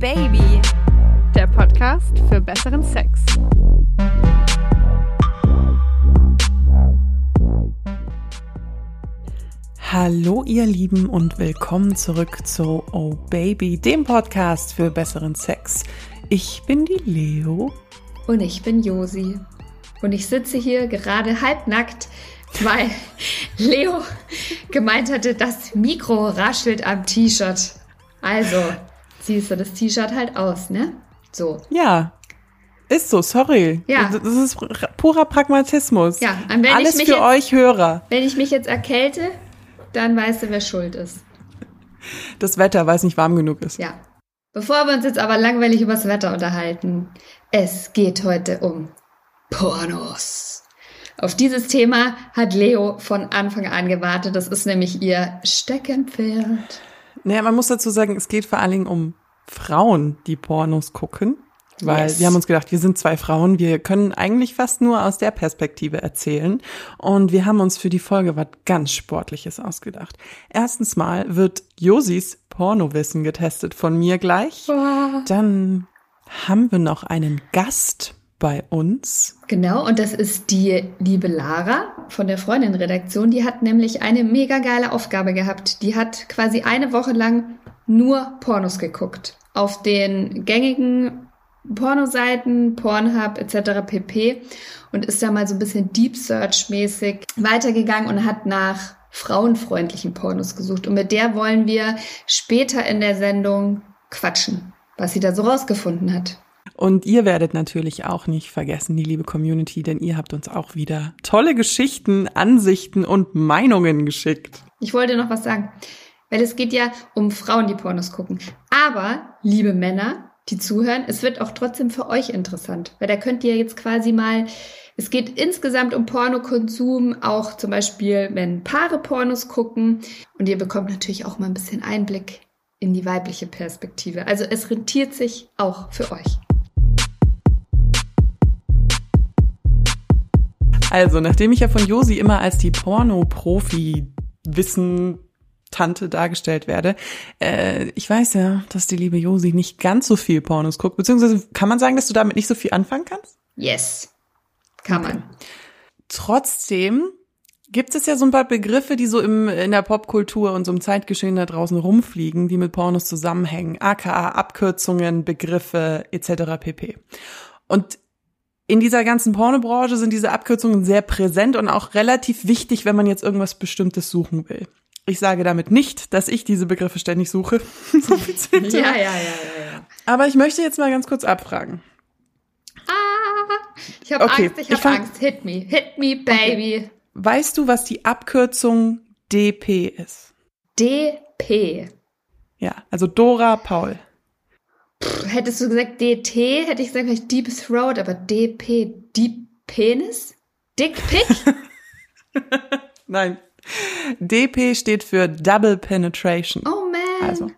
Baby, der Podcast für besseren Sex. Hallo ihr Lieben und willkommen zurück zu Oh Baby, dem Podcast für besseren Sex. Ich bin die Leo. Und ich bin Josi. Und ich sitze hier gerade halbnackt, weil Leo gemeint hatte, das Mikro raschelt am T-Shirt. Also, ziehst du das T-Shirt halt aus, ne? So. Ja, ist so, sorry. Ja. Das ist purer Pragmatismus. Ja, und wenn Alles ich mich für jetzt, euch Hörer. Wenn ich mich jetzt erkälte, dann weißt du, wer schuld ist. Das Wetter, weil es nicht warm genug ist. Ja. Bevor wir uns jetzt aber langweilig übers Wetter unterhalten, es geht heute um Pornos. Auf dieses Thema hat Leo von Anfang an gewartet. Das ist nämlich ihr Steckenpferd. Naja, man muss dazu sagen, es geht vor allen Dingen um Frauen, die Pornos gucken. Weil Yes. wir haben uns gedacht, wir sind zwei Frauen, wir können eigentlich fast nur aus der Perspektive erzählen. Und wir haben uns für die Folge was ganz Sportliches ausgedacht. Erstens mal wird Josis Pornowissen getestet von mir gleich. Dann haben wir noch einen Gast bei uns. Genau, und das ist die liebe Lara von der Freundin-Redaktion. Die hat nämlich eine mega geile Aufgabe gehabt. Die hat quasi eine Woche lang nur Pornos geguckt. Auf den gängigen Pornoseiten, Pornhub etc. pp. Und ist da mal so ein bisschen Deep Search-mäßig weitergegangen und hat nach frauenfreundlichen Pornos gesucht. Und mit der wollen wir später in der Sendung quatschen, was sie da so rausgefunden hat. Und ihr werdet natürlich auch nicht vergessen, die liebe Community, denn ihr habt uns auch wieder tolle Geschichten, Ansichten und Meinungen geschickt. Ich wollte noch was sagen. Weil es geht ja um Frauen, die Pornos gucken. Aber, liebe Männer, die zuhören, es wird auch trotzdem für euch interessant. Weil da könnt ihr jetzt quasi mal, es geht insgesamt um Pornokonsum, auch zum Beispiel, wenn Paare Pornos gucken. Und ihr bekommt natürlich auch mal ein bisschen Einblick in die weibliche Perspektive. Also es rentiert sich auch für euch. Also, nachdem ich ja von Josi immer als die Porno-Profi-Wissen-Tante dargestellt werde, äh, ich weiß ja, dass die liebe Josi nicht ganz so viel Pornos guckt, beziehungsweise kann man sagen, dass du damit nicht so viel anfangen kannst? Yes. Kann Okay. man. Trotzdem gibt es ja so ein paar Begriffe, die so im, in der Popkultur und so im Zeitgeschehen da draußen rumfliegen, die mit Pornos zusammenhängen. aka Abkürzungen, Begriffe etc. pp. Und in dieser ganzen Pornobranche sind diese Abkürzungen sehr präsent und auch relativ wichtig, wenn man jetzt irgendwas Bestimmtes suchen will. Ich sage damit nicht, dass ich diese Begriffe ständig suche. so viel Ja, ja, ja, ja, ja. Aber ich möchte jetzt mal ganz kurz abfragen. Ich habe Okay, Angst, ich habe Angst. Hit me, hit me, baby. Weißt du, was die Abkürzung DP ist? DP. Ja, also Dora Paul. Hättest du gesagt DT, hätte ich gesagt vielleicht Deep Throat, aber DP, Deep Penis? Dick Pick? Nein. DP steht für Double Penetration. Oh man. Also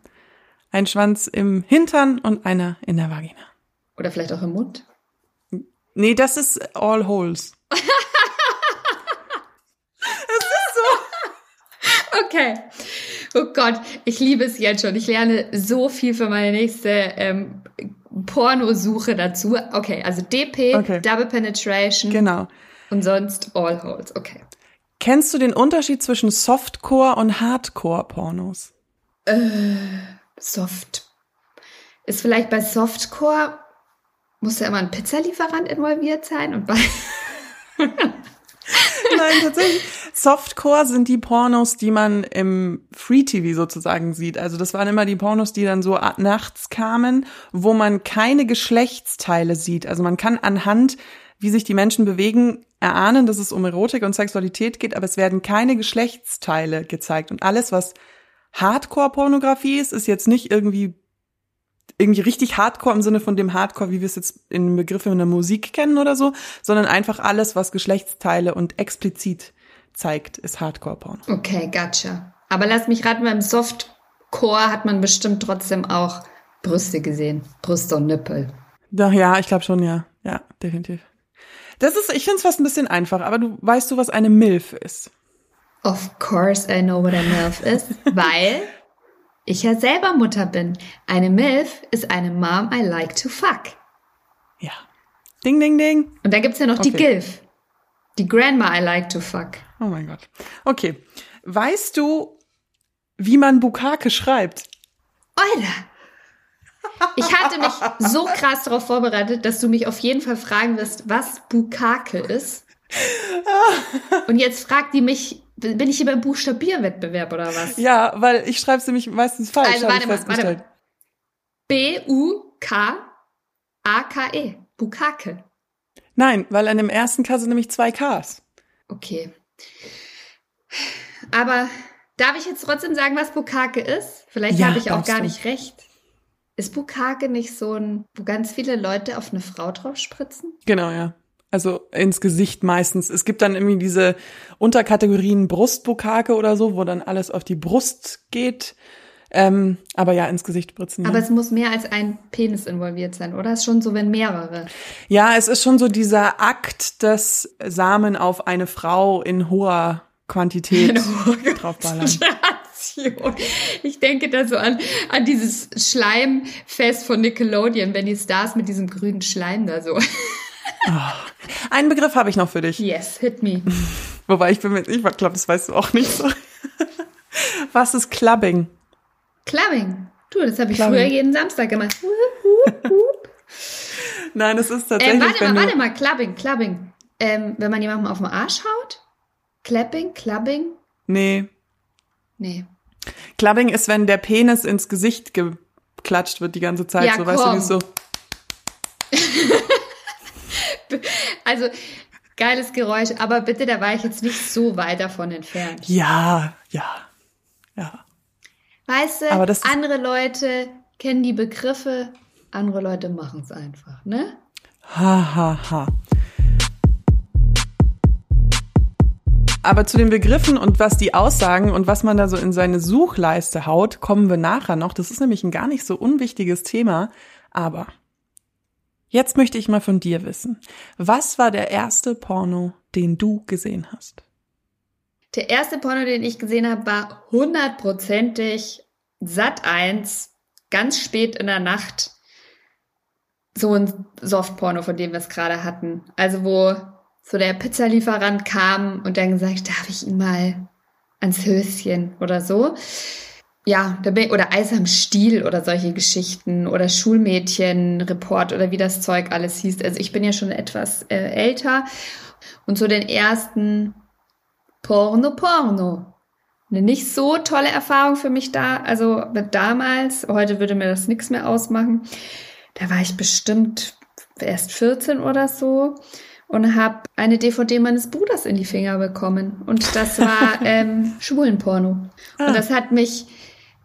ein Schwanz im Hintern und einer in der Vagina. Oder vielleicht auch im Mund. Nee, das ist All Holes. Okay. Oh Gott, ich liebe es jetzt schon. Ich lerne so viel für meine nächste ähm, Pornosuche dazu. Okay, also DP, Okay. Double Penetration Genau. und sonst All Holes. Okay. Kennst du den Unterschied zwischen Softcore und Hardcore-Pornos? Soft. Ist vielleicht bei Softcore, muss ja immer ein Pizzalieferant involviert sein und bei Nein, tatsächlich. Softcore sind die Pornos, die man im Free TV sozusagen sieht. Also das waren immer die Pornos, die dann so nachts kamen, wo man keine Geschlechtsteile sieht. Also man kann anhand, wie sich die Menschen bewegen, erahnen, dass es um Erotik und Sexualität geht, aber es werden keine Geschlechtsteile gezeigt. Und alles, was Hardcore-Pornografie ist, ist jetzt nicht irgendwie irgendwie richtig Hardcore im Sinne von dem Hardcore, wie wir es jetzt in Begriffen in der Musik kennen oder so, sondern einfach alles, was Geschlechtsteile und explizit zeigt, ist Hardcore-Porn. Okay, gotcha. Aber lass mich raten, beim Softcore hat man bestimmt trotzdem auch Brüste gesehen. Brüste und Nippel. Doch, ja, ich glaube schon, ja. Ja, definitiv. Das ist, ich finde es fast ein bisschen einfach, aber du weißt du, was eine MILF ist? Of course I know what a MILF is, weil ich ja selber Mutter bin. Eine MILF ist eine Mom I like to fuck. Ja. Ding, ding, ding. Und da gibt's ja noch die Okay. GILF. Die Grandma I like to fuck. Oh mein Gott. Okay. Weißt du, wie man Bukake schreibt? Alter! Ich hatte mich so krass darauf vorbereitet, dass du mich auf jeden Fall fragen wirst, was Bukake ist. Und jetzt fragt die mich, bin ich hier beim Buchstabierwettbewerb oder was? Ja, weil ich schreibe es nämlich meistens falsch, Also, warte mal, warte mal. B-U-K-A-K-E. Bukake. Nein, weil an dem ersten K sind nämlich zwei Ks. Okay. Aber darf ich jetzt trotzdem sagen, was Bukake ist? Vielleicht Ja, habe ich auch gar du. nicht recht. Ist Bukake nicht so ein, wo ganz viele Leute auf eine Frau drauf spritzen? Genau, ja. Also ins Gesicht meistens. Es gibt dann irgendwie diese Unterkategorien Brustbukake oder so, wo dann alles auf die Brust geht. Ähm, aber ja, ins Gesicht spritzen. Aber Ja. es muss mehr als ein Penis involviert sein, oder? Ist schon so, wenn mehrere. ja, es ist schon so dieser Akt, dass Samen auf eine Frau in hoher Quantität draufballern. Ich denke da so an, an dieses Schleimfest von Nickelodeon, wenn die Stars mit diesem grünen Schleim da so. Einen Begriff habe ich noch für dich. Yes, hit me. Wobei ich bin mir, ich glaube, das weißt du auch nicht so. Was ist Clubbing? Clubbing. Du, das habe ich Clubbing. früher jeden Samstag gemacht. Nein, es ist tatsächlich, Ähm, warte mal, warte mal, Clubbing, Clubbing. Ähm, wenn man jemandem auf den Arsch haut? Clapping, Clubbing? nee, Nee. Clubbing ist, wenn der Penis ins Gesicht geklatscht wird die ganze Zeit. Ja, so, weißt du, komm. es so. Also, geiles Geräusch, aber bitte, da war ich jetzt nicht so weit davon entfernt. Ja, ja. Weißt du, Aber das ist- andere Leute kennen die Begriffe, andere Leute machen es einfach, ne? Ha, ha, ha. Aber zu den Begriffen und was die aussagen und was man da so in seine Suchleiste haut, kommen wir nachher noch. Das ist nämlich ein gar nicht so unwichtiges Thema. Aber jetzt möchte ich mal von dir wissen. Was war der erste Porno, den du gesehen hast? Der erste Porno, den ich gesehen habe, war hundertprozentig Sat 1, ganz spät in der Nacht. So ein Softporno, von dem wir es gerade hatten. Also wo so der Pizzalieferant kam und dann gesagt, darf ich ihn mal ans Höschen oder so. Ja, oder Eis am Stiel oder solche Geschichten oder Schulmädchenreport oder wie das Zeug alles hieß. Also ich bin ja schon etwas äh, älter und so den ersten Porno, Porno. Eine nicht so tolle Erfahrung für mich da, also damals, heute würde mir das nichts mehr ausmachen. Da war ich bestimmt erst 14 oder so und habe eine DVD meines Bruders in die Finger bekommen. Und das war ähm, Schwulenporno. Ah. Und das hat mich,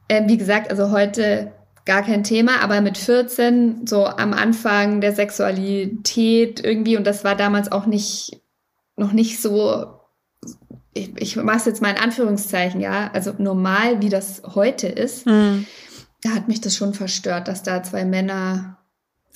ähm, wie gesagt, also heute gar kein Thema, aber mit 14 so am Anfang der Sexualität irgendwie und das war damals auch nicht noch nicht so ich, ich mache es jetzt mal in Anführungszeichen, ja, also normal, wie das heute ist, da hat mich das schon verstört, dass da zwei Männer.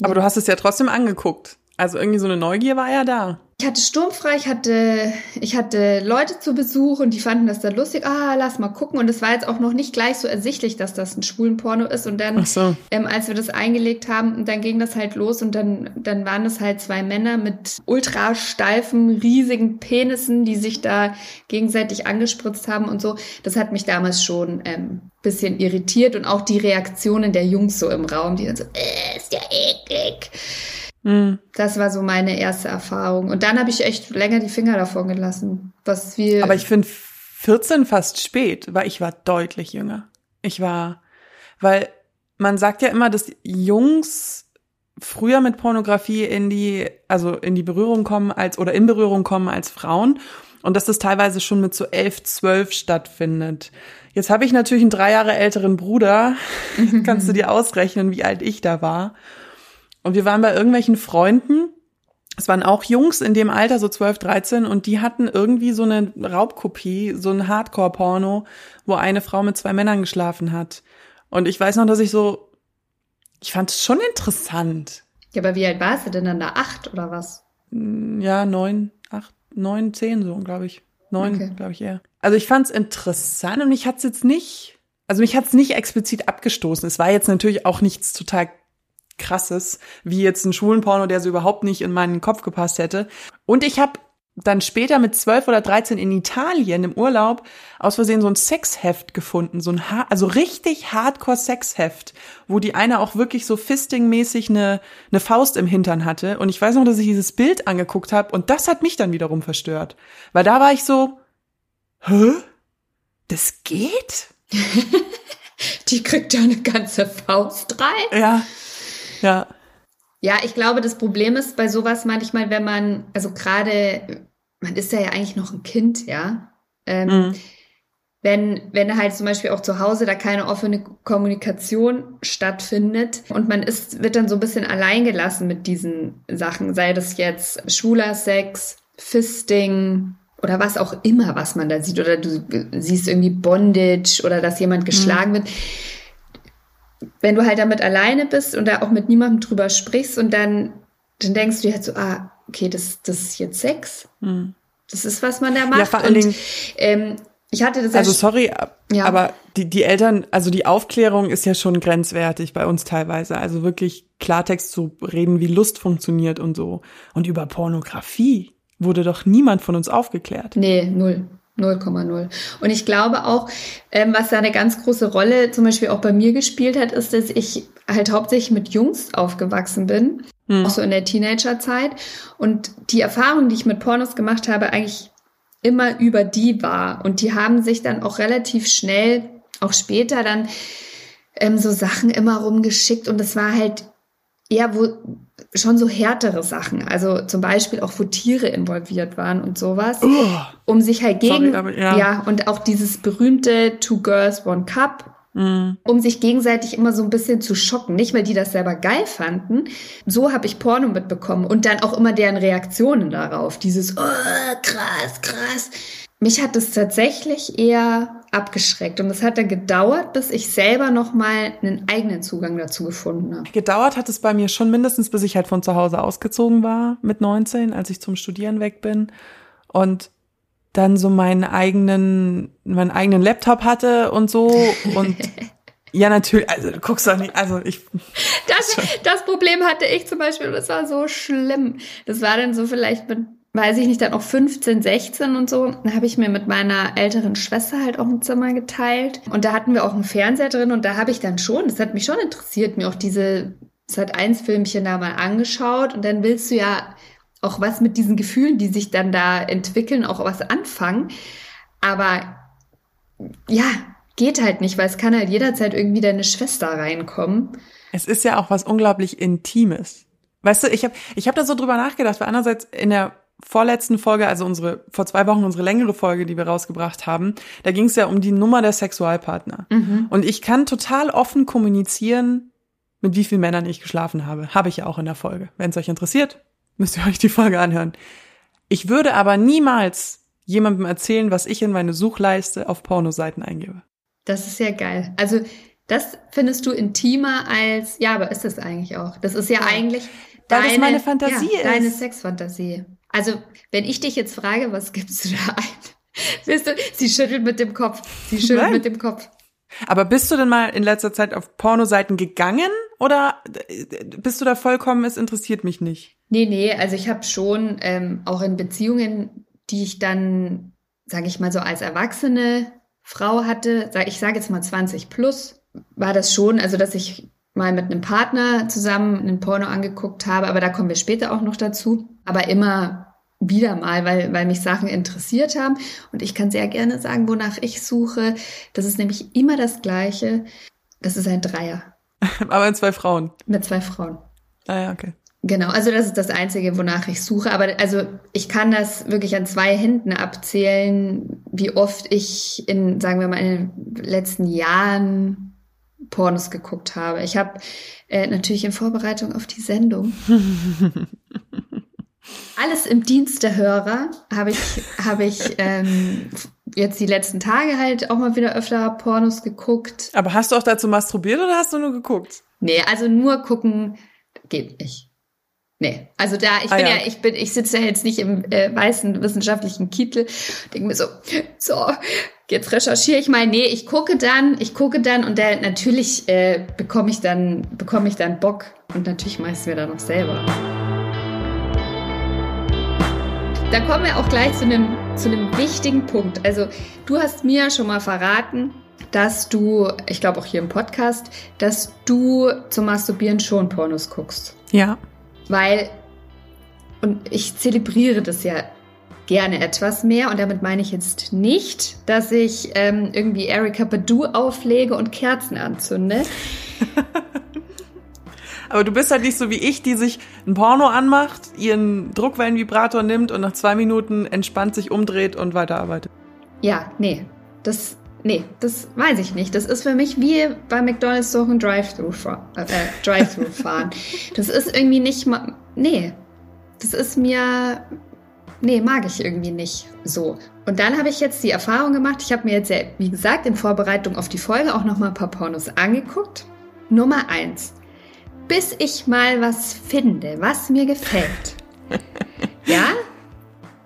Aber du hast es ja trotzdem angeguckt. Also irgendwie so eine Neugier war ja da. Ich hatte sturmfrei, ich hatte, ich hatte Leute zu Besuch und die fanden das dann lustig. Ah, lass mal gucken. Und es war jetzt auch noch nicht gleich so ersichtlich, dass das ein schwulen Porno ist. Und dann, so. ähm, als wir das eingelegt haben, dann ging das halt los und dann, dann waren es halt zwei Männer mit ultra steifen, riesigen Penissen, die sich da gegenseitig angespritzt haben und so. Das hat mich damals schon ähm, bisschen irritiert und auch die Reaktionen der Jungs so im Raum, die dann so, äh, ist ja eklig. Hm. Das war so meine erste Erfahrung. Und dann habe ich echt länger die Finger davon gelassen. Was wir. Aber ich finde 14 fast spät, weil ich war deutlich jünger. Ich war, weil man sagt ja immer, dass Jungs früher mit Pornografie in die, also in die Berührung kommen als, oder in Berührung kommen als Frauen. Und dass das teilweise schon mit so elf, zwölf stattfindet. Jetzt habe ich natürlich einen drei Jahre älteren Bruder. Kannst du dir ausrechnen, wie alt ich da war. Und wir waren bei irgendwelchen Freunden. Es waren auch Jungs in dem Alter, so 12, 13, und die hatten irgendwie so eine Raubkopie, so ein Hardcore-Porno, wo eine Frau mit zwei Männern geschlafen hat. Und ich weiß noch, dass ich so, ich fand es schon interessant. ja, aber wie alt warst du denn dann da? Acht oder was? Ja, neun, acht, neun, zehn so, glaube ich. Neun, Okay. glaube ich eher. Also ich fand es interessant und mich hat's jetzt nicht, also mich hat's nicht explizit abgestoßen. Es war jetzt natürlich auch nichts total krasses, wie jetzt ein Schwulenporno, der so überhaupt nicht in meinen Kopf gepasst hätte. Und ich habe dann später mit zwölf oder dreizehn in Italien im Urlaub aus Versehen so ein Sexheft gefunden, so ein ha also richtig Hardcore Sexheft, wo die eine auch wirklich so Fisting-mäßig eine, eine Faust im Hintern hatte. Und ich weiß noch, dass ich dieses Bild angeguckt habe und das hat mich dann wiederum verstört, weil da war ich so, hä, das geht? die kriegt ja eine ganze Faust rein. Ja, ja. Ja, ich glaube, das Problem ist bei sowas manchmal, wenn man, also gerade, man ist ja, ja eigentlich noch ein Kind, ja. Ähm, mhm. Wenn, wenn halt zum Beispiel auch zu Hause da keine offene Kommunikation stattfindet und man ist, wird dann so ein bisschen alleingelassen mit diesen Sachen, sei das jetzt schwuler Sex, Fisting oder was auch immer, was man da sieht, oder du siehst irgendwie Bondage oder dass jemand geschlagen mhm. wird wenn du halt damit alleine bist und da auch mit niemandem drüber sprichst und dann, dann denkst du dir halt so, ah, okay, das, das ist jetzt Sex. Hm. Das ist, was man da macht. Ja, vor allen Dingen, ähm, ich hatte das Also sorry, ja. aber die, die Eltern, also die Aufklärung ist ja schon grenzwertig bei uns teilweise. Also wirklich Klartext zu reden, wie Lust funktioniert und so. Und über Pornografie wurde doch niemand von uns aufgeklärt. Nee, null. 0,0. Und ich glaube auch, ähm, was da eine ganz große Rolle zum Beispiel auch bei mir gespielt hat, ist, dass ich halt hauptsächlich mit Jungs aufgewachsen bin, hm. auch so in der Teenagerzeit. Und die Erfahrung, die ich mit Pornos gemacht habe, eigentlich immer über die war. Und die haben sich dann auch relativ schnell, auch später dann, ähm, so Sachen immer rumgeschickt. Und es war halt eher wo schon so härtere Sachen, also zum Beispiel auch wo Tiere involviert waren und sowas, oh, um sich halt gegen sorry, aber, ja. ja und auch dieses berühmte Two Girls One Cup, mm. um sich gegenseitig immer so ein bisschen zu schocken, nicht weil die das selber geil fanden, so habe ich Porno mitbekommen und dann auch immer deren Reaktionen darauf, dieses oh, krass, krass. Mich hat es tatsächlich eher abgeschreckt. Und es hat dann gedauert, bis ich selber nochmal einen eigenen Zugang dazu gefunden habe. Gedauert hat es bei mir schon mindestens, bis ich halt von zu Hause ausgezogen war mit 19, als ich zum Studieren weg bin. Und dann so meinen eigenen, meinen eigenen Laptop hatte und so. Und ja, natürlich, also du guckst doch nicht, also ich. Das, das Problem hatte ich zum Beispiel, das war so schlimm. Das war dann so vielleicht mit weiß ich nicht, dann auch 15, 16 und so, da habe ich mir mit meiner älteren Schwester halt auch ein Zimmer geteilt. Und da hatten wir auch einen Fernseher drin und da habe ich dann schon, das hat mich schon interessiert, mir auch diese Sat 1 Filmchen da mal angeschaut. Und dann willst du ja auch was mit diesen Gefühlen, die sich dann da entwickeln, auch was anfangen. Aber ja, geht halt nicht, weil es kann halt jederzeit irgendwie deine Schwester reinkommen. Es ist ja auch was unglaublich Intimes. Weißt du, ich habe ich hab da so drüber nachgedacht, weil einerseits in der vorletzten Folge, also unsere vor zwei Wochen unsere längere Folge, die wir rausgebracht haben, da ging es ja um die Nummer der Sexualpartner. Mhm. Und ich kann total offen kommunizieren, mit wie vielen Männern ich geschlafen habe. Habe ich ja auch in der Folge. Wenn es euch interessiert, müsst ihr euch die Folge anhören. Ich würde aber niemals jemandem erzählen, was ich in meine Suchleiste auf Pornoseiten eingebe. Das ist ja geil. Also das findest du intimer als, ja, aber ist das eigentlich auch? Das ist ja, eigentlich Weil deine, das meine Fantasie ja, ist. Deine Sexfantasie. Also, wenn ich dich jetzt frage, was gibst du da ein? Siehst du, sie schüttelt mit dem Kopf. Sie schüttelt Nein. mit dem Kopf. Aber bist du denn mal in letzter Zeit auf Pornoseiten gegangen oder bist du da vollkommen, es interessiert mich nicht? Nee, nee, also ich habe schon ähm, auch in Beziehungen, die ich dann, sage ich mal so, als erwachsene Frau hatte, sag, ich sage jetzt mal 20 plus, war das schon, also dass ich mal mit einem Partner zusammen einen Porno angeguckt habe, aber da kommen wir später auch noch dazu. Aber immer wieder mal, weil, weil mich Sachen interessiert haben. Und ich kann sehr gerne sagen, wonach ich suche. Das ist nämlich immer das Gleiche. Das ist ein Dreier. aber mit zwei Frauen. Mit zwei Frauen. Ah ja, okay. Genau, also das ist das Einzige, wonach ich suche. Aber also ich kann das wirklich an zwei Händen abzählen, wie oft ich in, sagen wir mal, in den letzten Jahren Pornos geguckt habe. Ich habe äh, natürlich in Vorbereitung auf die Sendung alles im Dienst der Hörer habe ich habe ich ähm, jetzt die letzten Tage halt auch mal wieder öfter Pornos geguckt. Aber hast du auch dazu masturbiert oder hast du nur geguckt? Nee, also nur gucken geht nicht. Nee, also da, ich ah, bin ja. ja. ich bin, ich sitze ja jetzt nicht im äh, weißen wissenschaftlichen Kittel, denke mir so, so, jetzt recherchiere ich mal, nee, ich gucke dann, ich gucke dann und der, natürlich äh, bekomme ich dann, bekomme ich dann Bock und natürlich mache ich es mir dann noch selber. Da kommen wir auch gleich zu einem, zu einem wichtigen Punkt. Also du hast mir schon mal verraten, dass du, ich glaube auch hier im Podcast, dass du zum Masturbieren schon Pornos guckst. Ja. Weil, und ich zelebriere das ja gerne etwas mehr. Und damit meine ich jetzt nicht, dass ich ähm, irgendwie Erika Badu auflege und Kerzen anzünde. Aber du bist halt nicht so wie ich, die sich ein Porno anmacht, ihren Druckwellenvibrator nimmt und nach zwei Minuten entspannt sich umdreht und weiterarbeitet. Ja, nee. Das, nee, das weiß ich nicht. Das ist für mich wie bei McDonalds so ein Drive-Thru äh, Drive fahren. das ist irgendwie nicht mal, nee. Das ist mir nee, mag ich irgendwie nicht so. Und dann habe ich jetzt die Erfahrung gemacht, ich habe mir jetzt, ja, wie gesagt, in Vorbereitung auf die Folge auch nochmal ein paar Pornos angeguckt. Nummer eins, bis ich mal was finde, was mir gefällt. ja,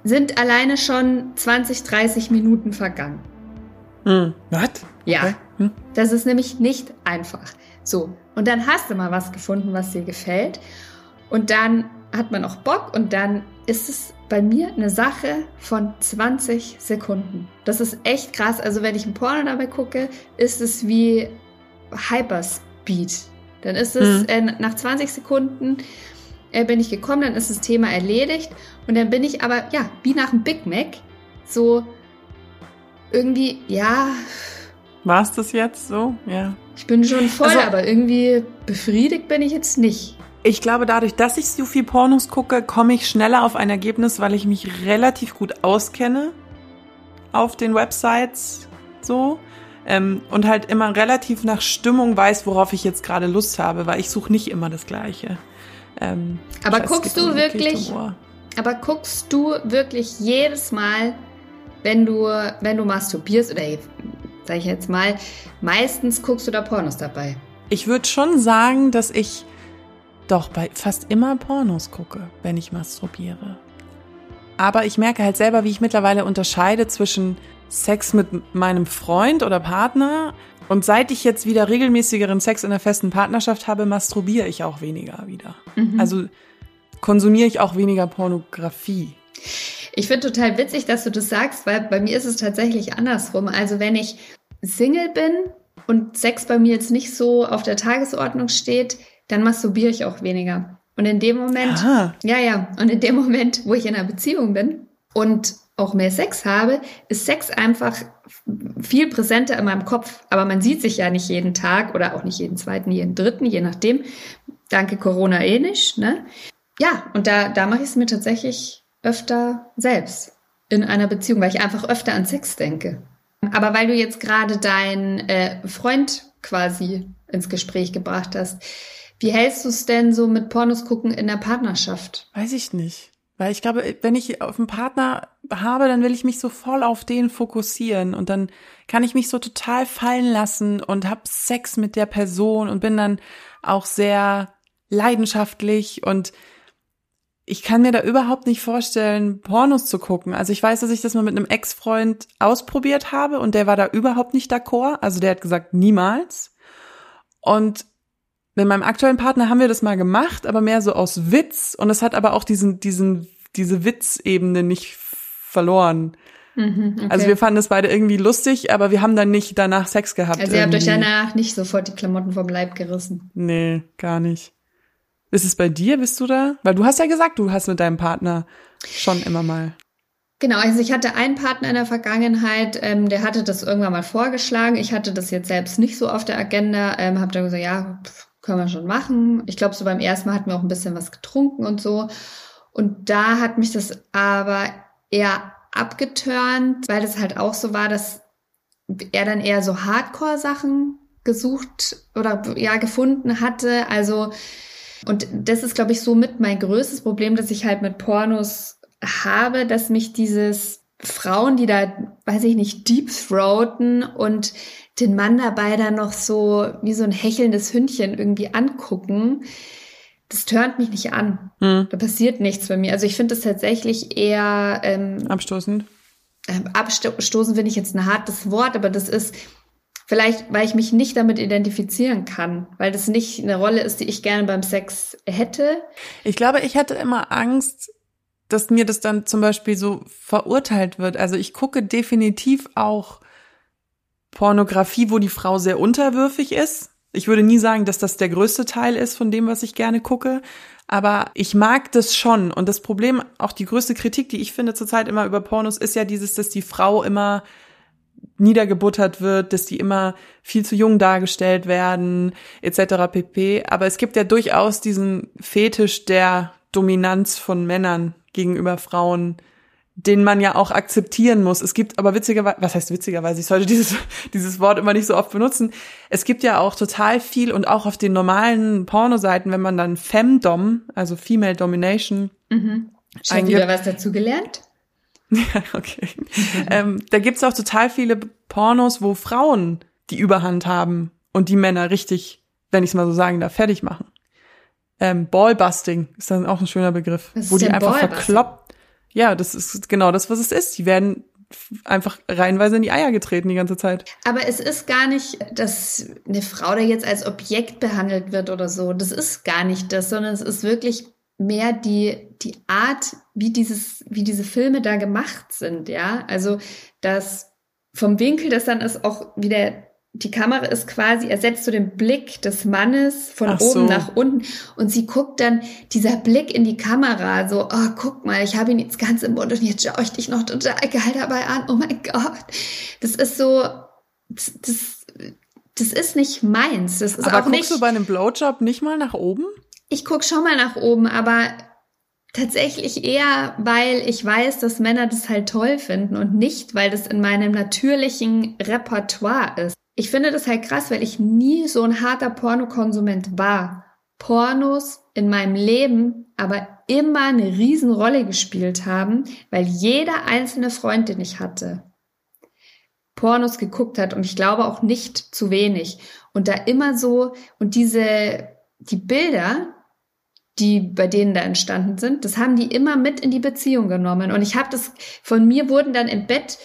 sind alleine schon 20, 30 Minuten vergangen. Hm. Was? Ja, okay. hm. das ist nämlich nicht einfach. So, und dann hast du mal was gefunden, was dir gefällt. Und dann hat man auch Bock und dann ist es bei mir eine Sache von 20 Sekunden. Das ist echt krass. Also wenn ich ein Porno dabei gucke, ist es wie Hyperspeed. Dann ist es mhm. äh, nach 20 Sekunden äh, bin ich gekommen, dann ist das Thema erledigt und dann bin ich aber ja wie nach einem Big Mac so irgendwie ja. War es das jetzt so? Ja. Ich bin schon voll, also, aber irgendwie befriedigt bin ich jetzt nicht. Ich glaube, dadurch, dass ich so viel Pornos gucke, komme ich schneller auf ein Ergebnis, weil ich mich relativ gut auskenne auf den Websites so ähm, und halt immer relativ nach Stimmung weiß, worauf ich jetzt gerade Lust habe, weil ich suche nicht immer das Gleiche. Ähm, aber weiß, guckst du wirklich? Aber guckst du wirklich jedes Mal, wenn du wenn du masturbierst oder sag ich jetzt mal, meistens guckst du da Pornos dabei? Ich würde schon sagen, dass ich doch bei fast immer Pornos gucke, wenn ich masturbiere. Aber ich merke halt selber, wie ich mittlerweile unterscheide zwischen Sex mit meinem Freund oder Partner und seit ich jetzt wieder regelmäßigeren Sex in einer festen Partnerschaft habe, masturbiere ich auch weniger wieder. Mhm. Also konsumiere ich auch weniger Pornografie. Ich finde total witzig, dass du das sagst, weil bei mir ist es tatsächlich andersrum. Also wenn ich Single bin und Sex bei mir jetzt nicht so auf der Tagesordnung steht, dann masturbiere ich auch weniger. Und in dem Moment, Aha. ja, ja, und in dem Moment, wo ich in einer Beziehung bin und auch mehr Sex habe, ist Sex einfach viel präsenter in meinem Kopf. Aber man sieht sich ja nicht jeden Tag oder auch nicht jeden zweiten, jeden dritten, je nachdem. Danke Corona eh nicht, ne? Ja, und da, da mache ich es mir tatsächlich öfter selbst in einer Beziehung, weil ich einfach öfter an Sex denke. Aber weil du jetzt gerade deinen äh, Freund quasi ins Gespräch gebracht hast, wie hältst du es denn so mit Pornos gucken in der Partnerschaft? Weiß ich nicht. Weil ich glaube, wenn ich auf einen Partner habe, dann will ich mich so voll auf den fokussieren und dann kann ich mich so total fallen lassen und hab Sex mit der Person und bin dann auch sehr leidenschaftlich und ich kann mir da überhaupt nicht vorstellen, Pornos zu gucken. Also ich weiß, dass ich das mal mit einem Ex-Freund ausprobiert habe und der war da überhaupt nicht d'accord. Also der hat gesagt, niemals. Und mit meinem aktuellen Partner haben wir das mal gemacht, aber mehr so aus Witz und es hat aber auch diesen, diesen, diese Witzebene nicht verloren. Mhm, okay. Also wir fanden es beide irgendwie lustig, aber wir haben dann nicht danach Sex gehabt. Also ihr habt euch danach nicht sofort die Klamotten vom Leib gerissen. Nee, gar nicht. Ist es bei dir? Bist du da? Weil du hast ja gesagt, du hast mit deinem Partner schon immer mal. Genau, also ich hatte einen Partner in der Vergangenheit, ähm, der hatte das irgendwann mal vorgeschlagen. Ich hatte das jetzt selbst nicht so auf der Agenda, ähm, habe dann gesagt, ja, pff, können wir schon machen. Ich glaube, so beim ersten Mal hatten wir auch ein bisschen was getrunken und so. Und da hat mich das aber eher abgeturnt, weil es halt auch so war, dass er dann eher so Hardcore-Sachen gesucht oder ja gefunden hatte. Also und das ist, glaube ich, so mit mein größtes Problem, dass ich halt mit Pornos habe, dass mich dieses Frauen, die da, weiß ich nicht, deep throaten und den Mann dabei dann noch so wie so ein hechelndes Hündchen irgendwie angucken, das turnt mich nicht an. Hm. Da passiert nichts bei mir. Also ich finde das tatsächlich eher ähm, abstoßend. ähm, abstoßen finde ich jetzt ein hartes Wort, aber das ist vielleicht, weil ich mich nicht damit identifizieren kann, weil das nicht eine Rolle ist, die ich gerne beim Sex hätte. Ich glaube, ich hätte immer Angst, dass mir das dann zum Beispiel so verurteilt wird. Also ich gucke definitiv auch Pornografie, wo die Frau sehr unterwürfig ist. Ich würde nie sagen, dass das der größte Teil ist von dem, was ich gerne gucke. Aber ich mag das schon. Und das Problem, auch die größte Kritik, die ich finde zurzeit immer über Pornos, ist ja dieses, dass die Frau immer niedergebuttert wird, dass die immer viel zu jung dargestellt werden, etc. pp. Aber es gibt ja durchaus diesen Fetisch der Dominanz von Männern gegenüber Frauen, den man ja auch akzeptieren muss. Es gibt aber witzigerweise, was heißt witzigerweise, ich sollte dieses, dieses Wort immer nicht so oft benutzen. Es gibt ja auch total viel und auch auf den normalen Pornoseiten, wenn man dann Femdom, also Female Domination, mhm. Schon wieder was dazu gelernt? Ja, okay. ähm, da gibt's auch total viele Pornos, wo Frauen die Überhand haben und die Männer richtig, wenn ich es mal so sagen darf, fertig machen. Ähm, Ballbusting ist dann auch ein schöner Begriff, wo die einfach verkloppt. Ja, das ist genau das, was es ist. Die werden einfach reihenweise in die Eier getreten die ganze Zeit. Aber es ist gar nicht, dass eine Frau da jetzt als Objekt behandelt wird oder so. Das ist gar nicht das, sondern es ist wirklich mehr die, die Art, wie dieses, wie diese Filme da gemacht sind, ja. Also, dass vom Winkel, das dann ist auch wieder die Kamera ist quasi, ersetzt so den Blick des Mannes von Ach oben so. nach unten und sie guckt dann, dieser Blick in die Kamera, so, oh, guck mal, ich habe ihn jetzt ganz im Mund und jetzt schaue ich dich noch total geil dabei an, oh mein Gott. Das ist so, das, das, das ist nicht meins. Das ist aber auch guckst nicht, du bei einem Blowjob nicht mal nach oben? Ich guck schon mal nach oben, aber tatsächlich eher, weil ich weiß, dass Männer das halt toll finden und nicht, weil das in meinem natürlichen Repertoire ist. Ich finde das halt krass, weil ich nie so ein harter Pornokonsument war. Pornos in meinem Leben aber immer eine Riesenrolle gespielt haben, weil jeder einzelne Freund, den ich hatte, Pornos geguckt hat und ich glaube auch nicht zu wenig. Und da immer so, und diese, die Bilder, die bei denen da entstanden sind, das haben die immer mit in die Beziehung genommen. Und ich habe das, von mir wurden dann im Bett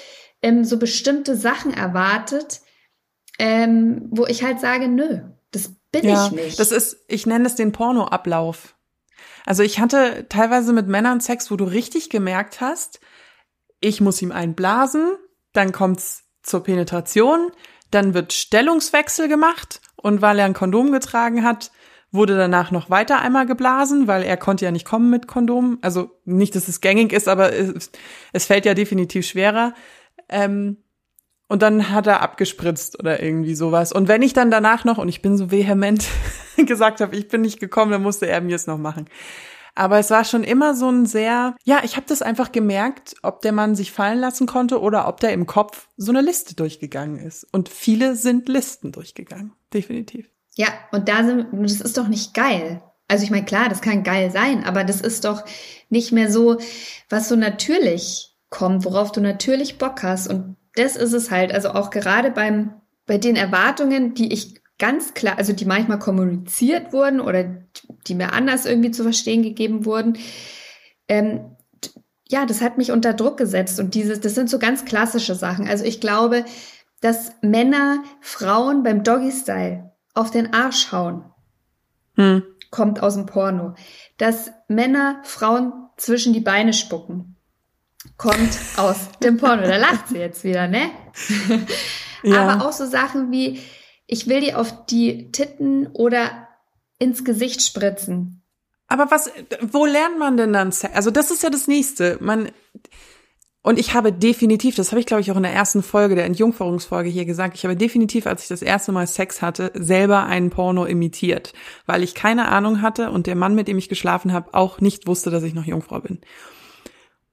ähm, so bestimmte Sachen erwartet, ähm, wo ich halt sage, nö, das bin ja, ich nicht. Das ist, ich nenne es den Pornoablauf. Also ich hatte teilweise mit Männern Sex, wo du richtig gemerkt hast, ich muss ihm einblasen, dann kommt's zur Penetration, dann wird Stellungswechsel gemacht und weil er ein Kondom getragen hat, wurde danach noch weiter einmal geblasen, weil er konnte ja nicht kommen mit Kondom. Also nicht, dass es gängig ist, aber es, es fällt ja definitiv schwerer. Ähm, und dann hat er abgespritzt oder irgendwie sowas. Und wenn ich dann danach noch, und ich bin so vehement gesagt habe, ich bin nicht gekommen, dann musste er mir es noch machen. Aber es war schon immer so ein sehr, ja, ich habe das einfach gemerkt, ob der Mann sich fallen lassen konnte oder ob der im Kopf so eine Liste durchgegangen ist. Und viele sind Listen durchgegangen, definitiv. Ja, und da sind, das ist doch nicht geil. Also ich meine, klar, das kann geil sein, aber das ist doch nicht mehr so, was so natürlich kommt, worauf du natürlich Bock hast. Und das ist es halt. Also auch gerade beim, bei den Erwartungen, die ich ganz klar, also die manchmal kommuniziert wurden oder die mir anders irgendwie zu verstehen gegeben wurden, ähm, ja, das hat mich unter Druck gesetzt und dieses, das sind so ganz klassische Sachen. Also ich glaube, dass Männer Frauen beim Doggy-Style auf den Arsch hauen, hm. kommt aus dem Porno. Dass Männer Frauen zwischen die Beine spucken, kommt aus dem Porno. Da lacht sie jetzt wieder, ne? ja. Aber auch so Sachen wie, ich will dir auf die Titten oder ins Gesicht spritzen. Aber was, wo lernt man denn dann Sex? Also das ist ja das nächste. Man, und ich habe definitiv, das habe ich glaube ich auch in der ersten Folge, der Entjungferungsfolge hier gesagt, ich habe definitiv, als ich das erste Mal Sex hatte, selber einen Porno imitiert, weil ich keine Ahnung hatte und der Mann, mit dem ich geschlafen habe, auch nicht wusste, dass ich noch Jungfrau bin.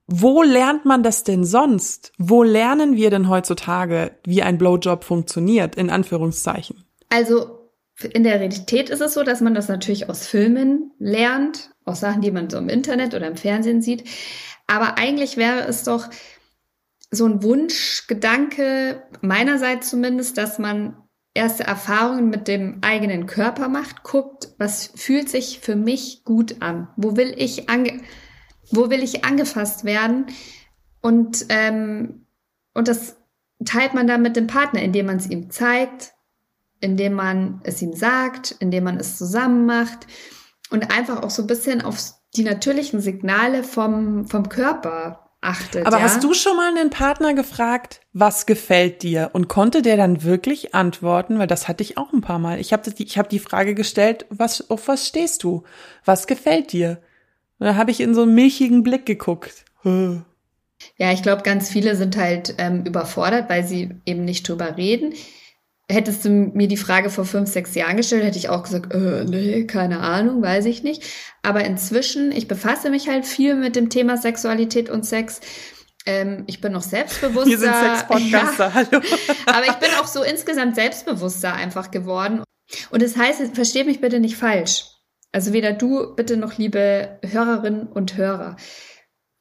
Wo lernt man das denn sonst? Wo lernen wir denn heutzutage, wie ein Blowjob funktioniert, in Anführungszeichen? Also in der Realität ist es so, dass man das natürlich aus Filmen lernt, aus Sachen, die man so im Internet oder im Fernsehen sieht. Aber eigentlich wäre es doch so ein Wunschgedanke, meinerseits zumindest, dass man erste Erfahrungen mit dem eigenen Körper macht, guckt, was fühlt sich für mich gut an? Wo will ich ange wo will ich angefasst werden? Und ähm, Und das teilt man dann mit dem Partner, indem man es ihm zeigt, indem man es ihm sagt, indem man es zusammen macht und einfach auch so ein bisschen auf die natürlichen Signale vom, vom Körper achtet. Aber ja? hast du schon mal einen Partner gefragt, was gefällt dir? Und konnte der dann wirklich antworten? Weil das hatte ich auch ein paar Mal. Ich habe ich hab die Frage gestellt, was, auf was stehst du? Was gefällt dir? Da habe ich in so einen milchigen Blick geguckt. Ja, ich glaube, ganz viele sind halt ähm, überfordert, weil sie eben nicht drüber reden. Hättest du mir die Frage vor fünf, sechs Jahren gestellt, hätte ich auch gesagt, äh, nee, keine Ahnung, weiß ich nicht. Aber inzwischen, ich befasse mich halt viel mit dem Thema Sexualität und Sex. Ähm, ich bin noch selbstbewusster. Wir sind Sex-Podcaster, ja. hallo. Aber ich bin auch so insgesamt selbstbewusster einfach geworden. Und das heißt, versteht mich bitte nicht falsch. Also weder du, bitte noch liebe Hörerinnen und Hörer.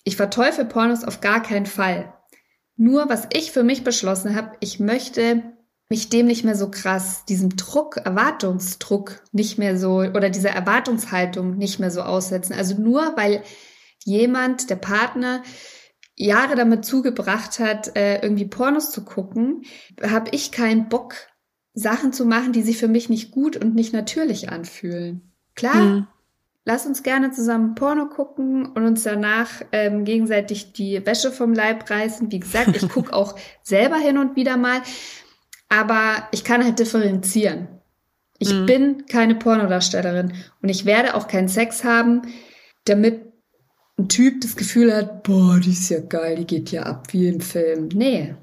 Ich verteufel Pornos auf gar keinen Fall. Nur was ich für mich beschlossen habe, ich möchte mich dem nicht mehr so krass, diesem Druck, Erwartungsdruck nicht mehr so oder dieser Erwartungshaltung nicht mehr so aussetzen. Also nur weil jemand, der Partner, Jahre damit zugebracht hat, äh, irgendwie Pornos zu gucken, habe ich keinen Bock, Sachen zu machen, die sich für mich nicht gut und nicht natürlich anfühlen. Klar, Hm. lass uns gerne zusammen Porno gucken und uns danach ähm, gegenseitig die Wäsche vom Leib reißen. Wie gesagt, ich gucke auch selber hin und wieder mal, aber ich kann halt differenzieren. Ich Mhm. bin keine Pornodarstellerin und ich werde auch keinen Sex haben, damit ein Typ das Gefühl hat, boah, die ist ja geil, die geht ja ab wie im Film. Nee.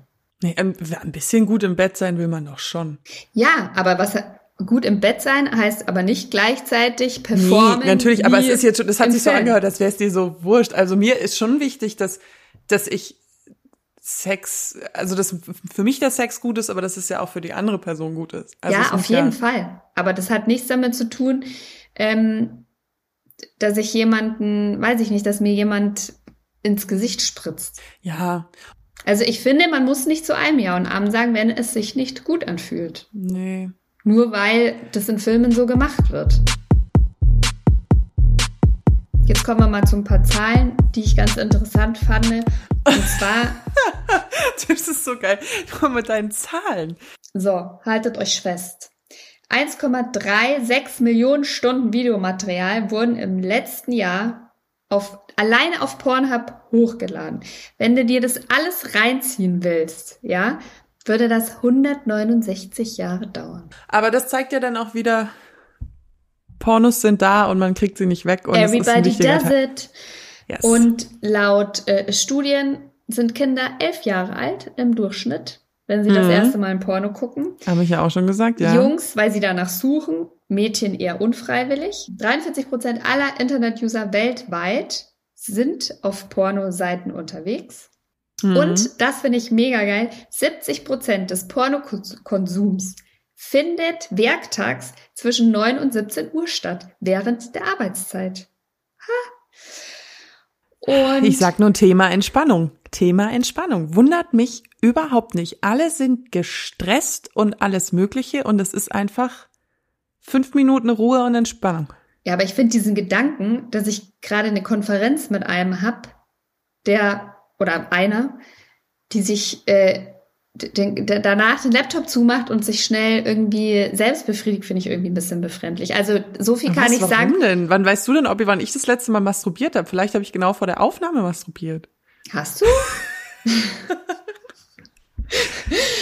Nee, ein ein bisschen gut im Bett sein will man doch schon. Ja, aber was gut im Bett sein heißt aber nicht gleichzeitig performen. Nee, natürlich, aber es ist jetzt schon, das hat sich so Film. angehört, als wäre es dir so wurscht. Also mir ist schon wichtig, dass, dass ich Sex, also dass für mich der Sex gut ist, aber dass es ja auch für die andere Person gut ist. Also ja, auf muss jeden Fall. Aber das hat nichts damit zu tun, ähm, dass ich jemanden, weiß ich nicht, dass mir jemand ins Gesicht spritzt. Ja, Also ich finde, man muss nicht zu einem Ja und Abend sagen, wenn es sich nicht gut anfühlt. nee. Nur weil das in Filmen so gemacht wird. Jetzt kommen wir mal zu ein paar Zahlen, die ich ganz interessant fand. Und zwar, Das ist so geil. Mal mit deinen Zahlen. so, haltet euch fest. 1,36 Millionen Stunden Videomaterial wurden im letzten Jahr auf, alleine auf Pornhub hochgeladen. Wenn du dir das alles reinziehen willst, ja, würde das 169 Jahre dauern. Aber das zeigt ja dann auch wieder, Pornos sind da und man kriegt sie nicht weg. Und es ist Everybody does Teil. it. Yes. Und laut äh, Studien sind Kinder elf Jahre alt im Durchschnitt, wenn sie das Mhm. erste Mal ein Porno gucken. Habe ich ja auch schon gesagt, ja. Jungs, weil sie danach suchen, Mädchen eher unfreiwillig. 43 Prozent aller Internet-User weltweit sind auf Pornoseiten unterwegs. Mhm. Und das finde ich mega geil. 70 Prozent des Pornokonsums findet werktags zwischen 9 und 17 Uhr statt, während der Arbeitszeit. Ha. Und Ich sag nur Thema Entspannung. Thema Entspannung. Wundert mich überhaupt nicht. Alle sind gestresst und alles Mögliche und es ist einfach fünf Minuten Ruhe und Entspannung. Ja, aber ich finde diesen Gedanken, dass ich gerade eine Konferenz mit einem hab, der oder einer, die sich äh, den, danach den Laptop zumacht und sich schnell irgendwie selbst befriedigt, finde ich irgendwie ein bisschen befremdlich. Also so viel kann Was, ich warum sagen. denn? Wann weißt du denn, ob wann ich das letzte Mal masturbiert habe? Vielleicht habe ich genau vor der Aufnahme masturbiert. Hast du?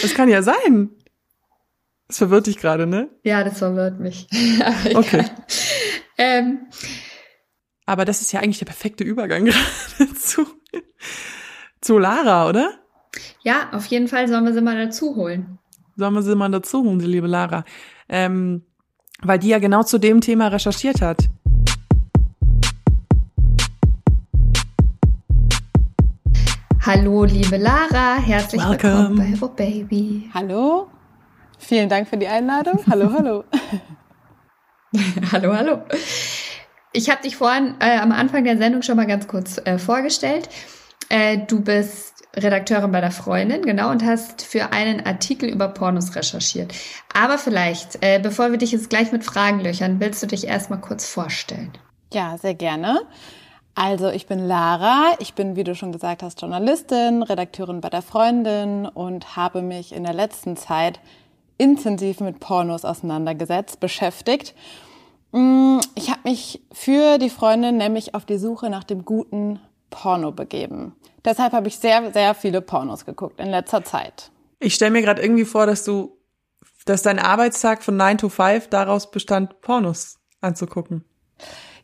Das kann ja sein. Das verwirrt dich gerade, ne? Ja, das verwirrt mich. Aber Okay. Ähm, Aber das ist ja eigentlich der perfekte Übergang gerade zu, zu Lara, oder? ja, auf jeden Fall sollen wir sie mal dazu holen. Sollen wir sie mal dazu holen, die liebe Lara? Ähm, weil die ja genau zu dem Thema recherchiert hat. Hallo, liebe Lara, herzlich Welcome. willkommen bei Oh Baby. Hallo. Vielen Dank für die Einladung. Hallo, hallo. hallo, hallo. Ich habe dich vorhin äh, am Anfang der Sendung schon mal ganz kurz äh, vorgestellt. Äh, du bist Redakteurin bei der Freundin, genau, und hast für einen Artikel über Pornos recherchiert. Aber vielleicht, äh, bevor wir dich jetzt gleich mit Fragen löchern, willst du dich erstmal kurz vorstellen? Ja, sehr gerne. Also ich bin Lara, ich bin, wie du schon gesagt hast, Journalistin, Redakteurin bei der Freundin und habe mich in der letzten Zeit intensiv mit Pornos auseinandergesetzt, beschäftigt. Mm, ich habe mich für die Freundin nämlich auf die Suche nach dem guten Porno begeben. Deshalb habe ich sehr, sehr viele Pornos geguckt in letzter Zeit. Ich stelle mir gerade irgendwie vor, dass du, dass dein Arbeitstag von 9 to 5 daraus bestand, Pornos anzugucken.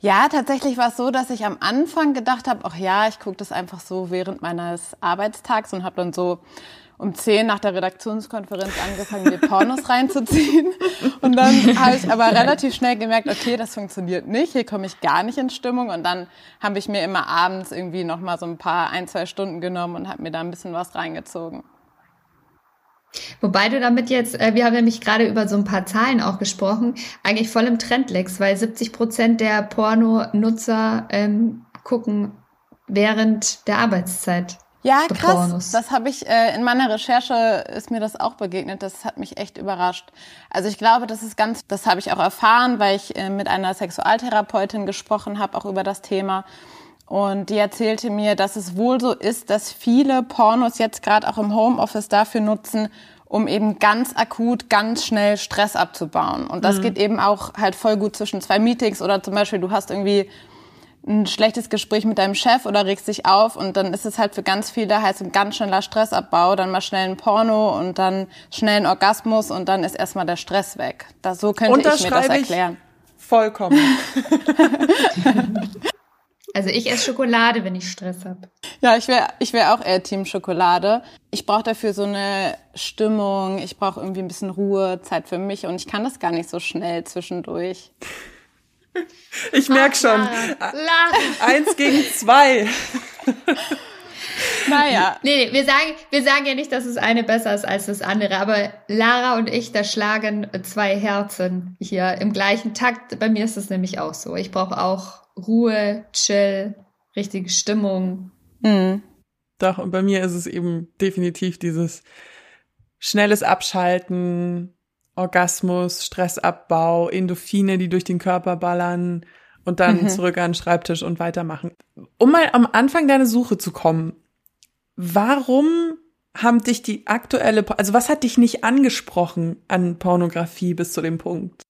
Ja, tatsächlich war es so, dass ich am Anfang gedacht habe, ach ja, ich gucke das einfach so während meines Arbeitstags und habe dann so um zehn nach der Redaktionskonferenz angefangen, mir Pornos reinzuziehen. Und dann habe ich aber relativ schnell gemerkt, okay, das funktioniert nicht, hier komme ich gar nicht in Stimmung. Und dann habe ich mir immer abends irgendwie noch mal so ein paar, ein, zwei Stunden genommen und habe mir da ein bisschen was reingezogen. Wobei du damit jetzt, äh, wir haben nämlich gerade über so ein paar Zahlen auch gesprochen, eigentlich voll im Trend legst, weil 70 Prozent der Pornonutzer ähm, gucken während der Arbeitszeit. Ja, krass. Pornos. Das habe ich äh, in meiner Recherche ist mir das auch begegnet. Das hat mich echt überrascht. Also ich glaube, das ist ganz, das habe ich auch erfahren, weil ich äh, mit einer Sexualtherapeutin gesprochen habe, auch über das Thema. Und die erzählte mir, dass es wohl so ist, dass viele Pornos jetzt gerade auch im Homeoffice dafür nutzen, um eben ganz akut, ganz schnell Stress abzubauen. Und das mhm. geht eben auch halt voll gut zwischen zwei Meetings oder zum Beispiel du hast irgendwie ein schlechtes Gespräch mit deinem Chef oder regst dich auf und dann ist es halt für ganz viele halt so ein ganz schneller Stressabbau, dann mal schnell ein Porno und dann schnell ein Orgasmus und dann ist erstmal der Stress weg. Das, so könnte ich mir das erklären. vollkommen. Also ich esse Schokolade, wenn ich Stress habe. Ja, ich wäre ich wär auch eher Team Schokolade. Ich brauche dafür so eine Stimmung, ich brauche irgendwie ein bisschen Ruhe, Zeit für mich und ich kann das gar nicht so schnell zwischendurch. Ich merk schon. Eins gegen zwei. Naja. Nee, nee, wir sagen, wir sagen ja nicht, dass das eine besser ist als das andere, aber Lara und ich, da schlagen zwei Herzen hier im gleichen Takt. Bei mir ist es nämlich auch so. Ich brauche auch Ruhe, Chill, richtige Stimmung. Mhm. Doch, und bei mir ist es eben definitiv dieses schnelles Abschalten, Orgasmus, Stressabbau, Endorphine, die durch den Körper ballern und dann mhm. zurück an den Schreibtisch und weitermachen. Um mal am Anfang deiner Suche zu kommen, warum haben dich die aktuelle, also was hat dich nicht angesprochen an Pornografie bis zu dem Punkt?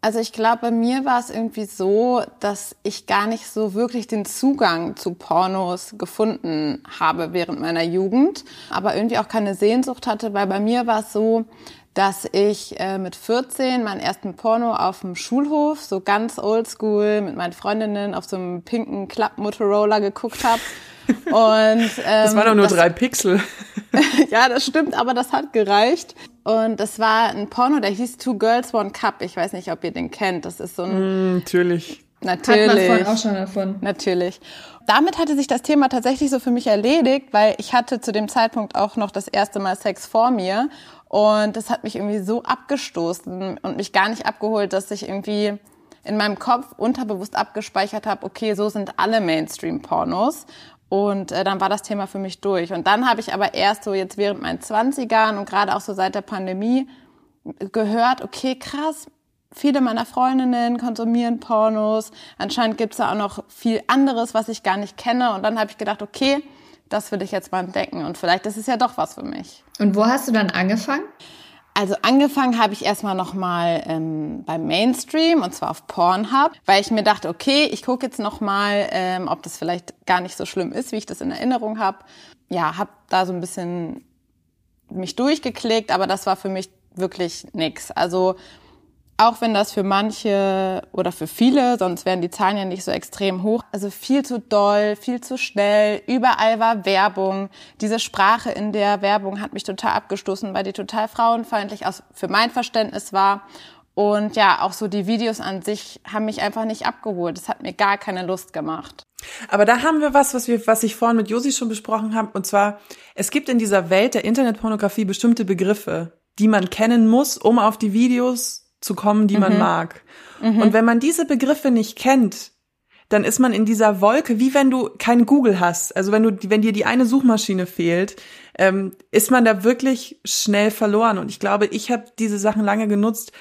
Also ich glaube, bei mir war es irgendwie so, dass ich gar nicht so wirklich den Zugang zu Pornos gefunden habe während meiner Jugend, aber irgendwie auch keine Sehnsucht hatte, weil bei mir war es so, dass ich äh, mit 14 meinen ersten Porno auf dem Schulhof, so ganz oldschool, mit meinen Freundinnen auf so einem pinken Klapp-Motorola geguckt habe. Und ähm, das war doch nur das, drei Pixel. ja, das stimmt, aber das hat gereicht. Und das war ein Porno, der hieß Two Girls One Cup. Ich weiß nicht, ob ihr den kennt. Das ist so ein. Mm, natürlich. Natürlich. Hat man vorhin auch schon davon. Natürlich. Damit hatte sich das Thema tatsächlich so für mich erledigt, weil ich hatte zu dem Zeitpunkt auch noch das erste Mal Sex vor mir. Und das hat mich irgendwie so abgestoßen und mich gar nicht abgeholt, dass ich irgendwie in meinem Kopf unterbewusst abgespeichert habe, okay, so sind alle Mainstream-Pornos. Und äh, dann war das Thema für mich durch. Und dann habe ich aber erst so jetzt während meinen Zwanzigern und gerade auch so seit der Pandemie gehört, okay, krass, viele meiner Freundinnen konsumieren Pornos. Anscheinend gibt's da auch noch viel anderes, was ich gar nicht kenne. Und dann habe ich gedacht, okay, das will ich jetzt mal entdecken. Und vielleicht ist es ja doch was für mich. Und wo hast du dann angefangen? Also angefangen habe ich erstmal nochmal ähm, beim Mainstream und zwar auf Pornhub, weil ich mir dachte, okay, ich gucke jetzt nochmal, ähm, ob das vielleicht gar nicht so schlimm ist, wie ich das in Erinnerung habe. Ja, habe da so ein bisschen mich durchgeklickt, aber das war für mich wirklich nix. Also auch wenn das für manche oder für viele, sonst wären die Zahlen ja nicht so extrem hoch. Also viel zu doll, viel zu schnell, überall war Werbung. Diese Sprache in der Werbung hat mich total abgestoßen, weil die total frauenfeindlich aus, für mein Verständnis war. Und ja, auch so die Videos an sich haben mich einfach nicht abgeholt. Das hat mir gar keine Lust gemacht. Aber da haben wir was, was wir, was ich vorhin mit Josi schon besprochen habe. Und zwar, es gibt in dieser Welt der Internetpornografie bestimmte Begriffe, die man kennen muss, um auf die Videos zu kommen, die mhm. man mag. Mhm. Und wenn man diese Begriffe nicht kennt, dann ist man in dieser Wolke, wie wenn du kein Google hast. Also wenn du, wenn dir die eine Suchmaschine fehlt, ähm, ist man da wirklich schnell verloren. Und ich glaube, ich habe diese Sachen lange genutzt,